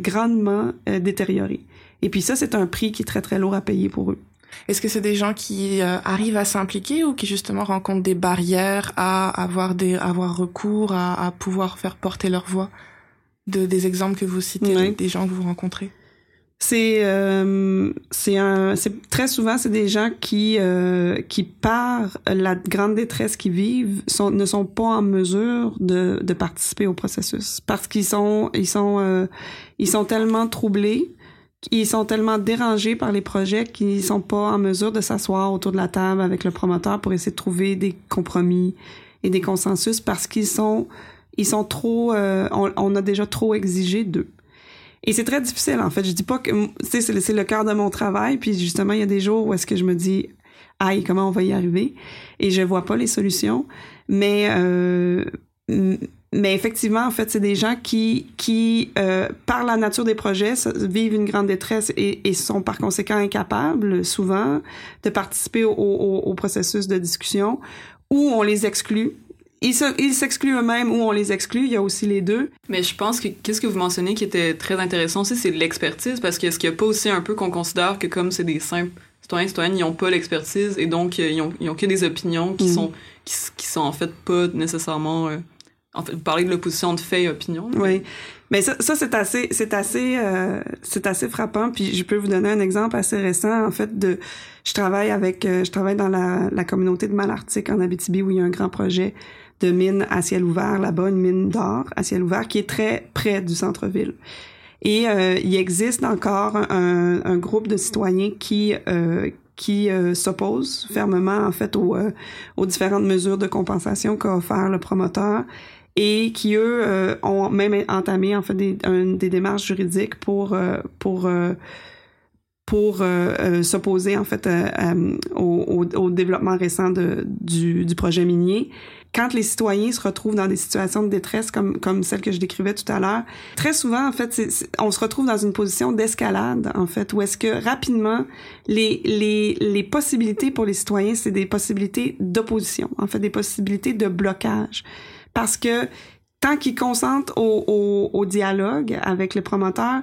grandement détériorée. Et puis ça, c'est un prix qui est très très lourd à payer pour eux. Est-ce que c'est des gens qui euh, arrivent à s'impliquer ou qui justement rencontrent des barrières à avoir des à avoir recours à, à pouvoir faire porter leur voix? De des exemples que vous citez Ouais. des gens que vous rencontrez? C'est euh, c'est un c'est très souvent c'est des gens qui euh, qui par la grande détresse qu'ils vivent sont ne sont pas en mesure de de participer au processus parce qu'ils sont ils sont euh, ils sont tellement troublés ils sont tellement dérangés par les projets qu'ils sont pas en mesure de s'asseoir autour de la table avec le promoteur pour essayer de trouver des compromis et des consensus parce qu'ils sont ils sont trop euh, on, on a déjà trop exigé d'eux. Et c'est très difficile, en fait. Je dis pas que, c'est c'est le cœur de mon travail. Puis justement, il y a des jours où est-ce que je me dis, aïe, comment on va y arriver? Et je vois pas les solutions. Mais, euh, mais effectivement, en fait, c'est des gens qui, qui euh, par la nature des projets, vivent une grande détresse et, et sont par conséquent incapables, souvent, de participer au, au, au processus de discussion ou on les exclut. Ils s'excluent eux-mêmes ou on les exclut. Il y a aussi les deux. Mais je pense que qu'est-ce que vous mentionnez qui était très intéressant aussi, c'est l'expertise, parce qu'est-ce qu'il n'y a pas aussi un peu qu'on considère que comme c'est des simples citoyens, citoyennes, ils n'ont pas l'expertise et donc euh, ils, ont, ils ont que des opinions qui, mm. sont, qui, sont en fait pas nécessairement... Euh, en fait, vous parlez de l'opposition de fait et opinion. Oui. Mais ça, ça c'est assez, c'est assez, euh, c'est assez frappant. Puis je peux vous donner un exemple assez récent. En fait, de, je travaille avec, euh, je travaille dans la, la communauté de Malartic en Abitibi où il y a un grand projet de mine à ciel ouvert là-bas, une mine d'or à ciel ouvert qui est très près du centre-ville. Et euh, il existe encore un, un, groupe de citoyens qui euh, qui euh, s'opposent fermement en fait aux, aux différentes mesures de compensation qu'a offert le promoteur et qui eux euh, ont même entamé en fait des, démarches juridiques pour euh, pour euh, pour s'opposer en fait au, au, développement récent de, du, du projet minier. Quand les citoyens se retrouvent dans des situations de détresse comme comme celle que je décrivais tout à l'heure, très souvent en fait, on se retrouve dans une position d'escalade en fait, où est-ce que rapidement les les les possibilités pour les citoyens, c'est des possibilités d'opposition, en fait des possibilités de blocage parce que tant qu'ils consentent au, au, dialogue avec les promoteurs,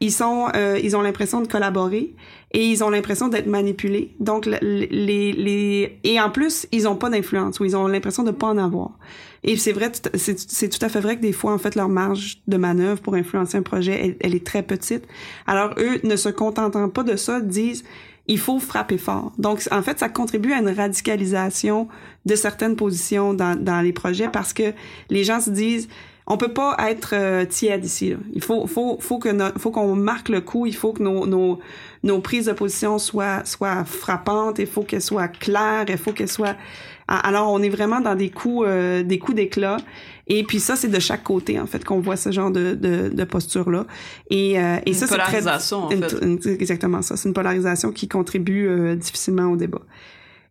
ils sont, euh, ils ont l'impression de collaborer et ils ont l'impression d'être manipulés. Donc les, les et en plus ils ont pas d'influence ou ils ont l'impression de pas en avoir. Et c'est vrai, c'est tout à fait vrai que des fois en fait leur marge de manœuvre pour influencer un projet, elle est très petite. Alors eux ne se contentant pas de ça disent il faut frapper fort. Donc, en fait, ça contribue à une radicalisation de certaines positions dans, dans les projets parce que les gens se disent, on peut pas être euh, tiède ici. Là. Il faut, faut, faut que faut qu'on marque le coup. Il faut que nos, nos, nos prises de position soient, soient frappantes. Il faut qu'elles soient claires. Il faut qu'elles soient. Alors, on est vraiment dans des coups, euh, des coups d'éclat. Et puis ça, c'est de chaque côté, en fait, qu'on voit ce genre de, de, de posture-là. Et, euh, et ça, c'est polarisation, en fait. exactement ça. C'est une polarisation qui contribue euh, difficilement au débat.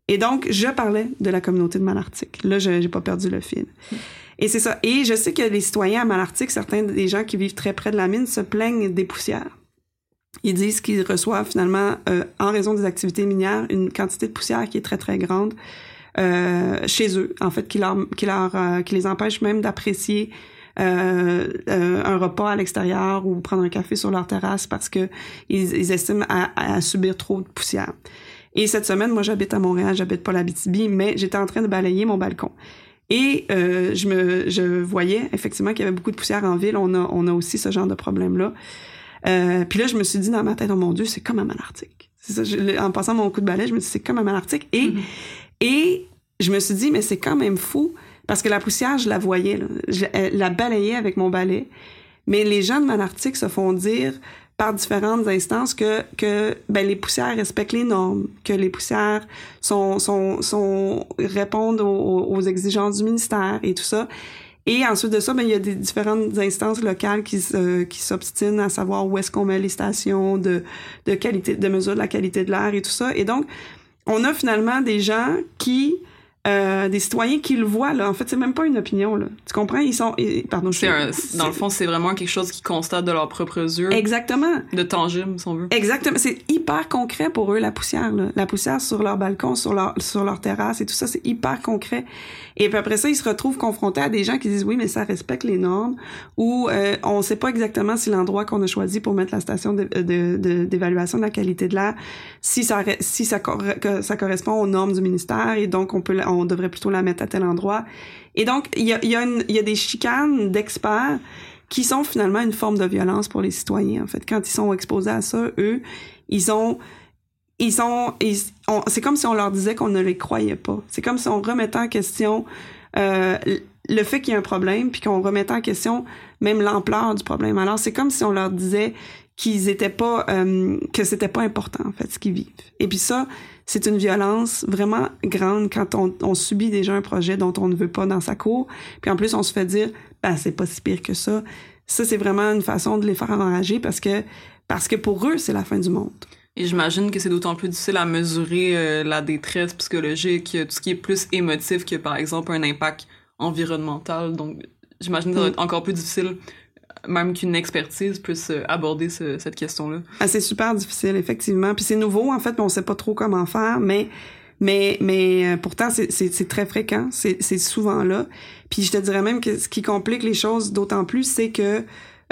Et donc, je parlais de la communauté de Malartic. Là, je n'ai pas perdu le fil. Et c'est ça. Et je sais que les citoyens à Malartic, certains des gens qui vivent très près de la mine, se plaignent des poussières. Ils disent qu'ils reçoivent finalement, euh, en raison des activités minières, une quantité de poussière qui est très, très grande chez eux, en fait, qui leur, qui leur, euh, qui les empêche même d'apprécier euh, euh, un repas à l'extérieur ou prendre un café sur leur terrasse parce que ils, ils estiment à, à, subir trop de poussière. Et cette semaine, moi, j'habite à Montréal, j'habite pas la BTB, mais j'étais en train de balayer mon balcon. Et euh, je me, je voyais effectivement qu'il y avait beaucoup de poussière en ville. On a, on a aussi ce genre de problème-là. Euh, puis là, je me suis dit dans ma tête, oh mon Dieu, c'est comme un Malartic. Ça, je, en passant mon coup de balai, je me dit, c'est comme un Malartic. Et mm-hmm. Et je me suis dit, mais c'est quand même fou, parce que la poussière, je la voyais, je la balayais avec mon balai. Mais les gens de Malartic se font dire par différentes instances que, que ben, les poussières respectent les normes, que les poussières sont, sont, sont répondent aux, exigences du ministère et tout ça. Et ensuite de ça, ben, il y a des différentes instances locales qui, qui s'obstinent à savoir où est-ce qu'on met les stations de, de qualité, de mesure de la qualité de l'air et tout ça. Et donc, on a finalement des gens qui euh, des citoyens qui le voient là. En fait, c'est même pas une opinion là. Tu comprends? Ils sont. pardon. Je, dans le fond, c'est vraiment quelque chose qu'ils constatent de leurs propres yeux. Exactement. De tangible, si on veut. Exactement. C'est hyper concret pour eux la poussière. Là. La poussière sur leur balcon, sur leur sur leur terrasse et tout ça, c'est hyper concret. Et puis après ça, ils se retrouvent confrontés à des gens qui disent oui, mais ça respecte les normes ou euh, on sait pas exactement si l'endroit qu'on a choisi pour mettre la station d'évaluation de, de, la qualité de l'air, si ça si ça, ça correspond aux normes du ministère et donc on peut on devrait plutôt la mettre à tel endroit. Et donc il y a y y a des chicanes d'experts qui sont finalement une forme de violence pour les citoyens en fait quand ils sont exposés à ça eux ils ont ils sont, c'est comme si on leur disait qu'on ne les croyait pas. C'est comme si on remettait en question euh, le fait qu'il y a un problème, puis qu'on remettait en question même l'ampleur du problème. Alors c'est comme si on leur disait qu'ils étaient pas, euh, que c'était pas important en fait ce qu'ils vivent. Et puis ça, c'est une violence vraiment grande quand on, on, subit déjà un projet dont on ne veut pas dans sa cour. Puis en plus on se fait dire, ben c'est pas si pire que ça. Ça c'est vraiment une façon de les faire enrager parce que parce que pour eux c'est la fin du monde. Et j'imagine que c'est d'autant plus difficile à mesurer euh, la détresse psychologique, tout ce qui est plus émotif que par exemple un impact environnemental. Donc j'imagine que ça va être encore plus difficile même qu'une expertise puisse euh, aborder cette question-là. Ah, c'est super difficile, effectivement. Puis c'est nouveau, en fait, mais on sait pas trop comment faire, mais Mais, mais euh, pourtant, c'est très fréquent, c'est souvent là. Puis je te dirais même que ce qui complique les choses d'autant plus, c'est que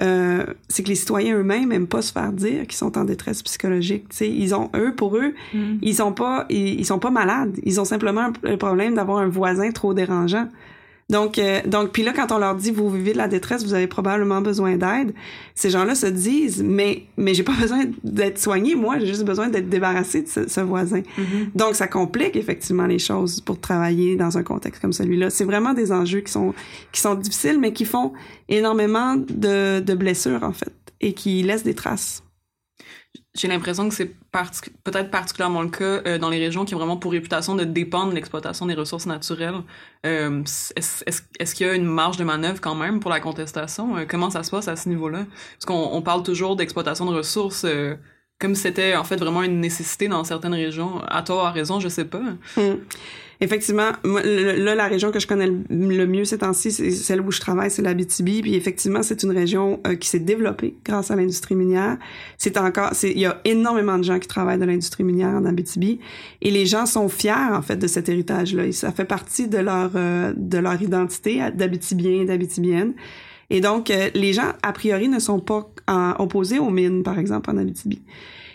euh, c'est que les citoyens eux-mêmes n'aiment pas se faire dire qu'ils sont en détresse psychologique. sais, ils ont eux pour eux, mm. ils sont pas ils, sont pas malades. Ils ont simplement le problème d'avoir un voisin trop dérangeant. Donc, euh, donc, puis là, quand on leur dit vous vivez de la détresse, vous avez probablement besoin d'aide, ces gens-là se disent mais mais j'ai pas besoin d'être soigné, moi, j'ai juste besoin d'être débarrassé de ce, voisin. Mm-hmm. Donc, ça complique effectivement les choses pour travailler dans un contexte comme celui-là. C'est vraiment des enjeux qui sont qui sont difficiles, mais qui font énormément de, de blessures en fait et qui laissent des traces j'ai l'impression que c'est peut-être particulièrement le cas euh, dans les régions qui ont vraiment pour réputation de dépendre de l'exploitation des ressources naturelles. Euh, Est-ce qu'il y a une marge de manœuvre quand même pour la contestation? Euh, comment ça se passe à ce niveau-là? Parce qu'on on parle toujours d'exploitation de ressources comme c'était en fait vraiment une nécessité dans certaines régions. À tort, à raison, je sais pas. Hmm. Effectivement, là, la région que je connais le mieux ces temps-ci, c'est celle où je travaille, c'est l'Abitibi. Puis effectivement, c'est une région euh, qui s'est développée grâce à l'industrie minière. C'est encore, il y a énormément de gens qui travaillent dans l'industrie minière en Abitibi, et les gens sont fiers en fait de cet héritage-là. Ça fait partie de leur euh, de leur identité d'Abitibiens et d'Abitibiennes. Et donc, euh, les gens a priori ne sont pas opposés aux mines, par exemple, en Abitibi.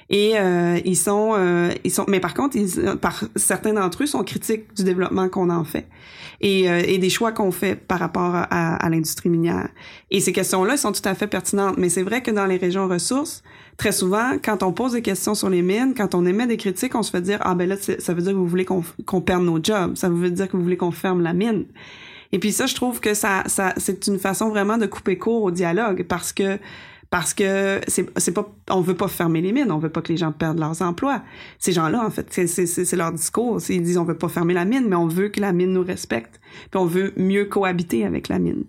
Et euh, ils sont, euh, ils sont, mais par contre, ils, par certains d'entre eux sont critiques du développement qu'on en fait et, euh, et des choix qu'on fait par rapport à, à l'industrie minière. Et ces questions-là sont tout à fait pertinentes. Mais c'est vrai que dans les régions ressources, très souvent, quand on pose des questions sur les mines, quand on émet des critiques, on se fait dire ah ben là, ça veut dire que vous voulez qu'on qu'on perde nos jobs, ça veut dire que vous voulez qu'on ferme la mine. Et puis ça, je trouve que ça, ça c'est une façon vraiment de couper court au dialogue parce que parce que c'est pas on veut pas fermer les mines, on veut pas que les gens perdent leurs emplois. Ces gens-là en fait, c'est leur discours, ils disent on veut pas fermer la mine, mais on veut que la mine nous respecte, puis on veut mieux cohabiter avec la mine.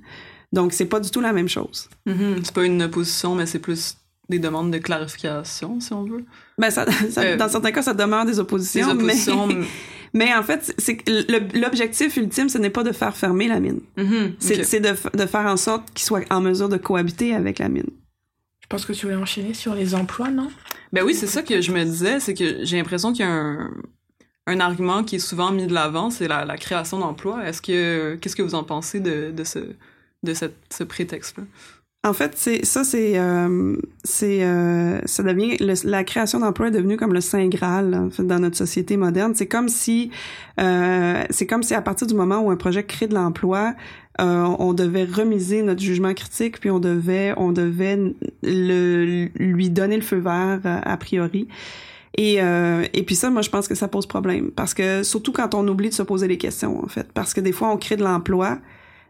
Donc c'est pas du tout la même chose. Mm-hmm. C'est pas une opposition, mais c'est plus des demandes de clarification, si on veut. Ben ça, euh, dans certains cas, ça demeure des oppositions. Des oppositions mais... mais... en fait, c'est l'objectif ultime, ce n'est pas de faire fermer la mine. Mm-hmm. C'est de, de, faire en sorte qu'ils soient en mesure de cohabiter avec la mine. Je pense que tu voulais enchaîner sur les emplois, non? Ben oui, c'est ça que je me disais, c'est que j'ai l'impression qu'il y a un, un, argument qui est souvent mis de l'avant, c'est la, la, création d'emplois. Est-ce que qu'est-ce que vous en pensez de, de ce de cette, ce prétexte-là? En fait, c'est ça, c'est euh, c'est euh, ça devient la création d'emplois est devenue comme le saint graal en fait, dans notre société moderne. C'est comme si euh, c'est comme si à partir du moment où un projet crée de l'emploi, euh, on devait remiser notre jugement critique, puis on devait, on devait le, lui donner le feu vert euh, a priori. Et, euh, et puis ça, moi, je pense que ça pose problème. Parce que surtout quand on oublie de se poser les questions, en fait. Parce que des fois, on crée de l'emploi,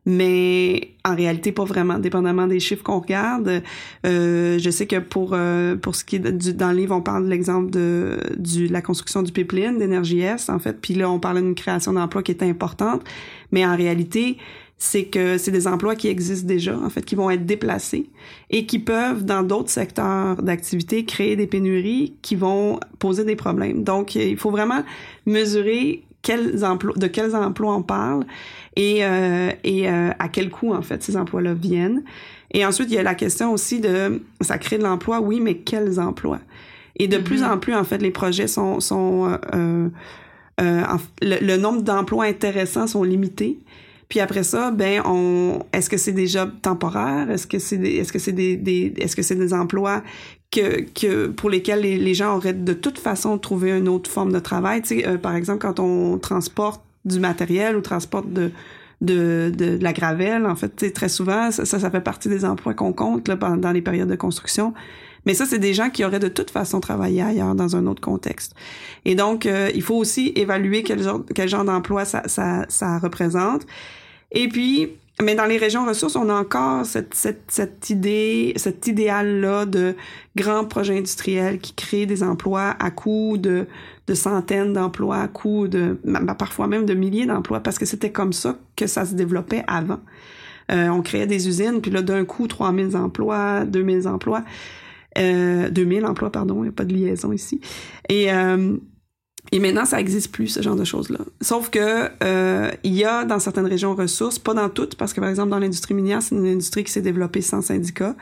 mais en réalité pas vraiment, dépendamment des chiffres qu'on regarde. Euh, je sais que pour pour ce qui est du, dans le livre, on parle de l'exemple de du la construction du pipeline d'énergie S en fait, puis là on parle d'une création d'emplois qui est importante, mais en réalité c'est que c'est des emplois qui existent déjà, en fait, qui vont être déplacés et qui peuvent, dans d'autres secteurs d'activité, créer des pénuries qui vont poser des problèmes. Donc, il faut vraiment mesurer quels emplois, de quels emplois on parle et, euh, et euh, à quel coût, en fait, ces emplois-là viennent. Et ensuite, il y a la question aussi de, ça crée de l'emploi, oui, mais quels emplois? Et de plus mm-hmm. en plus, en fait, les projets sont, sont euh, euh le, le, nombre d'emplois intéressants sont limités. Puis après ça, ben on est-ce que c'est des jobs temporaires Est-ce que c'est des est-ce que c'est des, des est-ce que c'est des emplois que, que pour lesquels les, les, gens auraient de toute façon trouvé une autre forme de travail, tu sais euh, par exemple quand on transporte du matériel ou transporte de de, de, la gravelle, en fait, très souvent, ça, ça, fait partie des emplois qu'on compte là, dans les périodes de construction. Mais ça, c'est des gens qui auraient de toute façon travaillé ailleurs dans un autre contexte. Et donc, euh, il faut aussi évaluer quel genre, quel genre d'emploi ça, ça, ça représente. Et puis, mais dans les régions ressources, on a encore cette, cette, cette idée, cet idéal-là de grands projets industriels qui créent des emplois à coût de, de centaines d'emplois, à coût de parfois même de milliers d'emplois, parce que c'était comme ça que ça se développait avant. Euh, on créait des usines, puis là, d'un coup, 3000 emplois, 2000 emplois, euh, 2000 emplois, pardon, il n'y a pas de liaison ici. Et... Euh, Et maintenant, ça existe plus, ce genre de choses-là. Sauf que euh, il y a dans certaines régions ressources, pas dans toutes, parce que par exemple dans l'industrie minière, c'est une industrie qui s'est développée sans syndicats,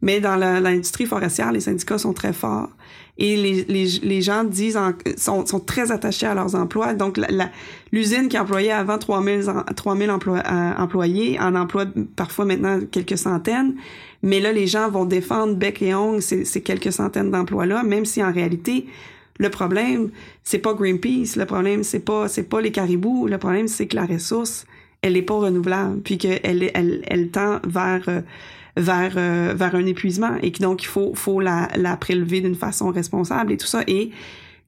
mais dans l'industrie forestière, les syndicats sont très forts. Et les, les, les gens disent sont, sont très attachés à leurs emplois. Donc l'usine qui employait avant 3000, 3000 emplois, euh, employés en emploie parfois maintenant quelques centaines. Mais là, les gens vont défendre bec et ongle ces, ces quelques centaines d'emplois-là, même si en réalité, le problème, c'est pas Greenpeace. Le problème, c'est pas, c'est pas les caribous. Le problème, c'est que la ressource, elle est pas renouvelable, puis qu'elle, elle, elle tend vers, euh, vers, euh, vers un épuisement, et que donc il faut, faut la, la prélever d'une façon responsable et tout ça. Et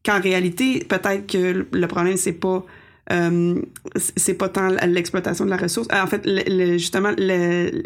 qu'en réalité, peut-être que le problème, c'est pas euh, c'est pas tant l'exploitation de la ressource. En fait, le, justement,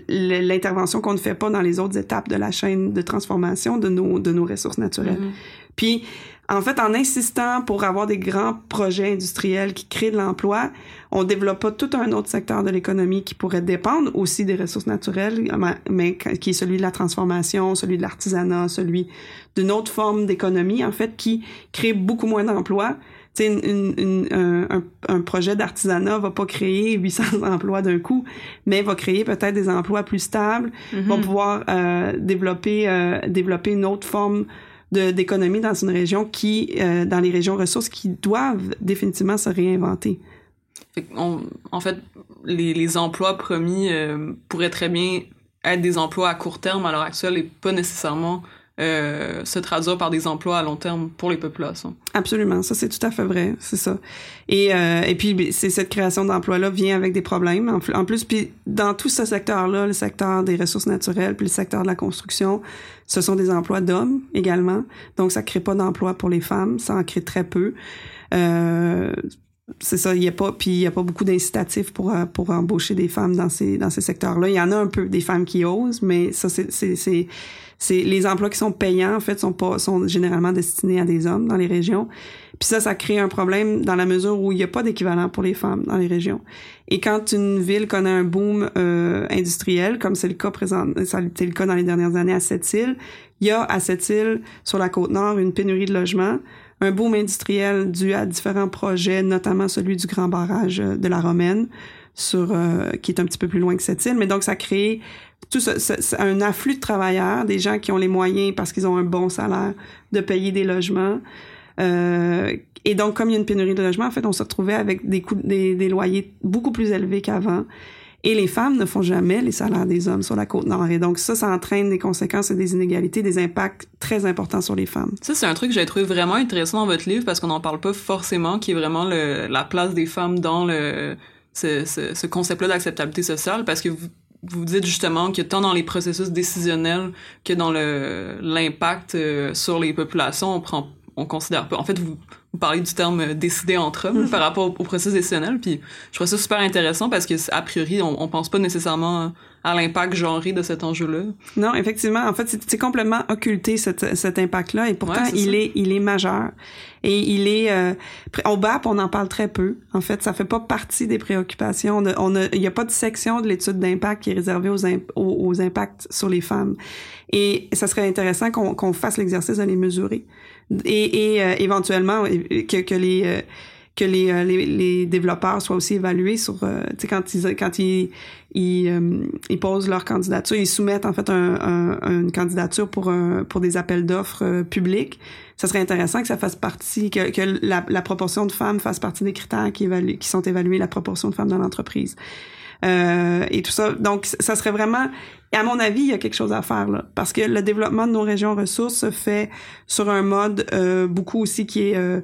l'intervention qu'on ne fait pas dans les autres étapes de la chaîne de transformation de nos, de nos ressources naturelles. Mm-hmm. Puis, en fait, en insistant pour avoir des grands projets industriels qui créent de l'emploi, on développe pas tout un autre secteur de l'économie qui pourrait dépendre aussi des ressources naturelles, mais qui est celui de la transformation, celui de l'artisanat, celui d'une autre forme d'économie, en fait, qui crée beaucoup moins d'emplois. Une, une, un, un, projet d'artisanat va pas créer 800 emplois d'un coup, mais va créer peut-être des emplois plus stables, va mm-hmm. pouvoir euh, développer euh, développer une autre forme d'économie dans une région qui, euh, dans les régions ressources qui doivent définitivement se réinventer. en fait, les, les emplois promis euh, pourraient très bien être des emplois à court terme à l'heure actuelle et pas nécessairement euh, se traduire par des emplois à long terme pour les populations. Absolument, ça c'est tout à fait vrai, c'est ça. Et, euh, et puis ben, c'est cette création d'emplois-là vient avec des problèmes. En, plus, puis dans tout ce secteur-là, le secteur des ressources naturelles, puis le secteur de la construction, ce sont des emplois d'hommes également. Donc ça crée pas d'emplois pour les femmes, ça en crée très peu. Euh, c'est ça, il y a pas puis il y a pas beaucoup d'incitatifs pour euh, pour embaucher des femmes dans ces dans ces secteurs-là. Il y en a un peu des femmes qui osent, mais ça c'est c'est c'est les emplois qui sont payants en fait sont pas sont généralement destinés à des hommes dans les régions. Puis ça ça crée un problème dans la mesure où il y a pas d'équivalent pour les femmes dans les régions. Et quand une ville connaît un boom euh, industriel comme c'est le cas présent été le cas dans les dernières années à Sept-Îles, il y a à Sept-Îles sur la côte nord une pénurie de logements un boom industriel dû à différents projets, notamment celui du grand barrage euh, de la Romaine, sur euh, qui est un petit peu plus loin que cette île. Mais donc, ça crée tout ce, un afflux de travailleurs, des gens qui ont les moyens parce qu'ils ont un bon salaire de payer des logements. Euh, et donc, comme il y a une pénurie de logements, en fait, on se retrouvait avec des coûts, des, des loyers beaucoup plus élevés qu'avant. Et les femmes ne font jamais les salaires des hommes sur la côte nord. Et donc ça, ça entraîne des conséquences et des inégalités, des impacts très importants sur les femmes. Ça, c'est un truc que j'ai trouvé vraiment intéressant dans votre livre parce qu'on n'en parle pas forcément, qui est vraiment la place des femmes dans ce, ce, ce concept-là d'acceptabilité sociale parce que vous, vous dites justement que tant dans les processus décisionnels que dans l'impact euh, sur les populations, on prend on considère pas. En fait, vous, vous parlez du terme euh, décider entre hommes par rapport au, processus décisionnel, puis je trouve ça super intéressant parce que a priori, on, on pense pas nécessairement à l'impact genré de cet enjeu-là. Non, effectivement, en fait, c'est complètement occulté cet, cet impact-là, et pourtant il est il est majeur. Et il est euh, au BAP, on en parle très peu. En fait, ça fait pas partie des préoccupations. On a, il y a pas de section de l'étude d'impact qui est réservée aux, aux, impacts sur les femmes. Et ça serait intéressant qu'on qu'on fasse l'exercice de les mesurer et, et euh, éventuellement que, que les euh, que les, euh, les, les, développeurs soient aussi évalués sur sais quand ils quand ils ils, ils, posent leur candidature ils soumettent en fait un, une candidature pour un, pour des appels d'offres publics ça serait intéressant que ça fasse partie que, que la, la, proportion de femmes fasse partie des critères qui évaluent qui sont évalués la proportion de femmes dans l'entreprise euh, et tout ça. Donc, ça serait vraiment, à mon avis, il y a quelque chose à faire là, parce que le développement de nos régions ressources se fait sur un mode euh, beaucoup aussi qui est euh,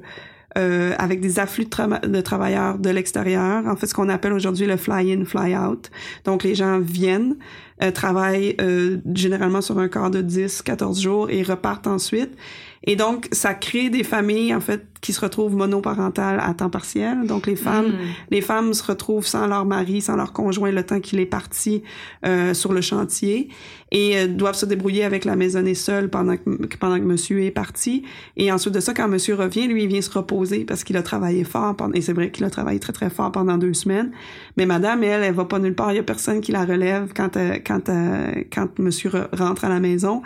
euh avec des afflux de, de travailleurs de l'extérieur. En fait, ce qu'on appelle aujourd'hui le fly-in, fly-out. Donc, les gens viennent, euh, travaillent euh, généralement sur un quart de 10, 14 jours et repartent ensuite. Et donc, ça crée des familles, en fait, qui se retrouvent monoparentales à temps partiel. Donc, les femmes, mm. les femmes se retrouvent sans leur mari, sans leur conjoint le temps qu'il est parti euh, sur le chantier et euh, doivent se débrouiller avec la maisonnée seule pendant que, pendant que monsieur est parti. Et ensuite de ça, quand monsieur revient, lui, il vient se reposer parce qu'il a travaillé fort. Pendant, et c'est vrai qu'il a travaillé très, très fort pendant deux semaines. Mais madame, elle, elle va pas nulle part. Il y a personne qui la relève quand, euh, quand quand quand monsieur rentre à la maison.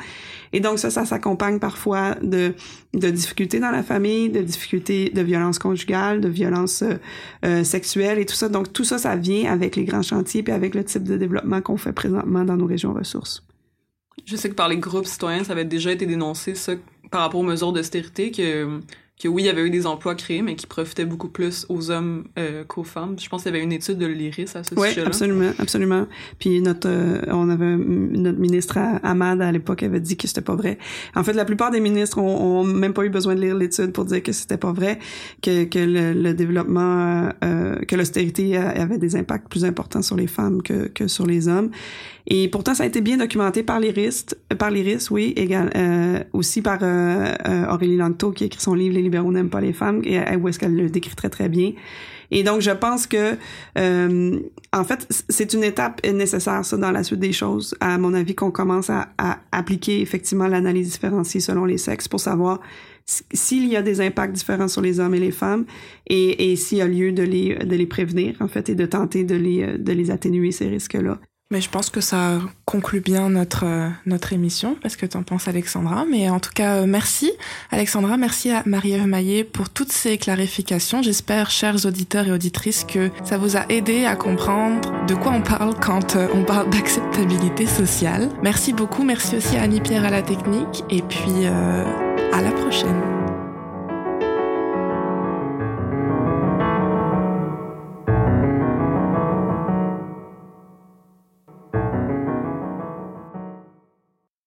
Et donc ça, ça s'accompagne parfois de, de difficultés dans la famille, de difficultés de violence conjugale, de violence euh, sexuelle et tout ça. Donc tout ça, ça vient avec les grands chantiers puis avec le type de développement qu'on fait présentement dans nos régions ressources. Je sais que par les groupes citoyens, ça avait déjà été dénoncé, ça, par rapport aux mesures d'austérité, que que oui, il y avait eu des emplois créés, mais qui profitaient beaucoup plus aux hommes euh, qu'aux femmes. Je pense qu'il y avait une étude de l'IRIS à ce sujet-là. Oui, absolument, absolument. Puis notre, euh, on avait notre ministre Ahmad à l'époque avait dit que c'était pas vrai. En fait, la plupart des ministres ont, ont même pas eu besoin de lire l'étude pour dire que c'était pas vrai, que, que le, le développement, euh, que l'austérité avait des impacts plus importants sur les femmes que, que sur les hommes. Et pourtant, ça a été bien documenté par l'IRIS, par l'IRIS, oui, égal, euh, aussi par euh, Aurélie Lanto qui a écrit son livre Les libéraux n'aiment pas les femmes, et où est-ce qu'elle le décrit très très bien. Et donc, je pense que, euh, en fait, c'est une étape nécessaire, ça, dans la suite des choses, à mon avis, qu'on commence à, à, appliquer effectivement l'analyse différenciée selon les sexes pour savoir s'il y a des impacts différents sur les hommes et les femmes et, et s'il y a lieu de les, de les prévenir, en fait, et de tenter de les, de les atténuer, ces risques-là. Mais je pense que ça conclut bien notre euh, notre émission parce que t'en penses Alexandra? Mais en tout cas, euh, merci Alexandra, merci à Marie-Ève Maillet pour toutes ces clarifications. J'espère, chers auditeurs et auditrices, que ça vous a aidé à comprendre de quoi on parle quand euh, on parle d'acceptabilité sociale. Merci beaucoup. Merci aussi à Annie Pierre à la technique. Et puis à la prochaine.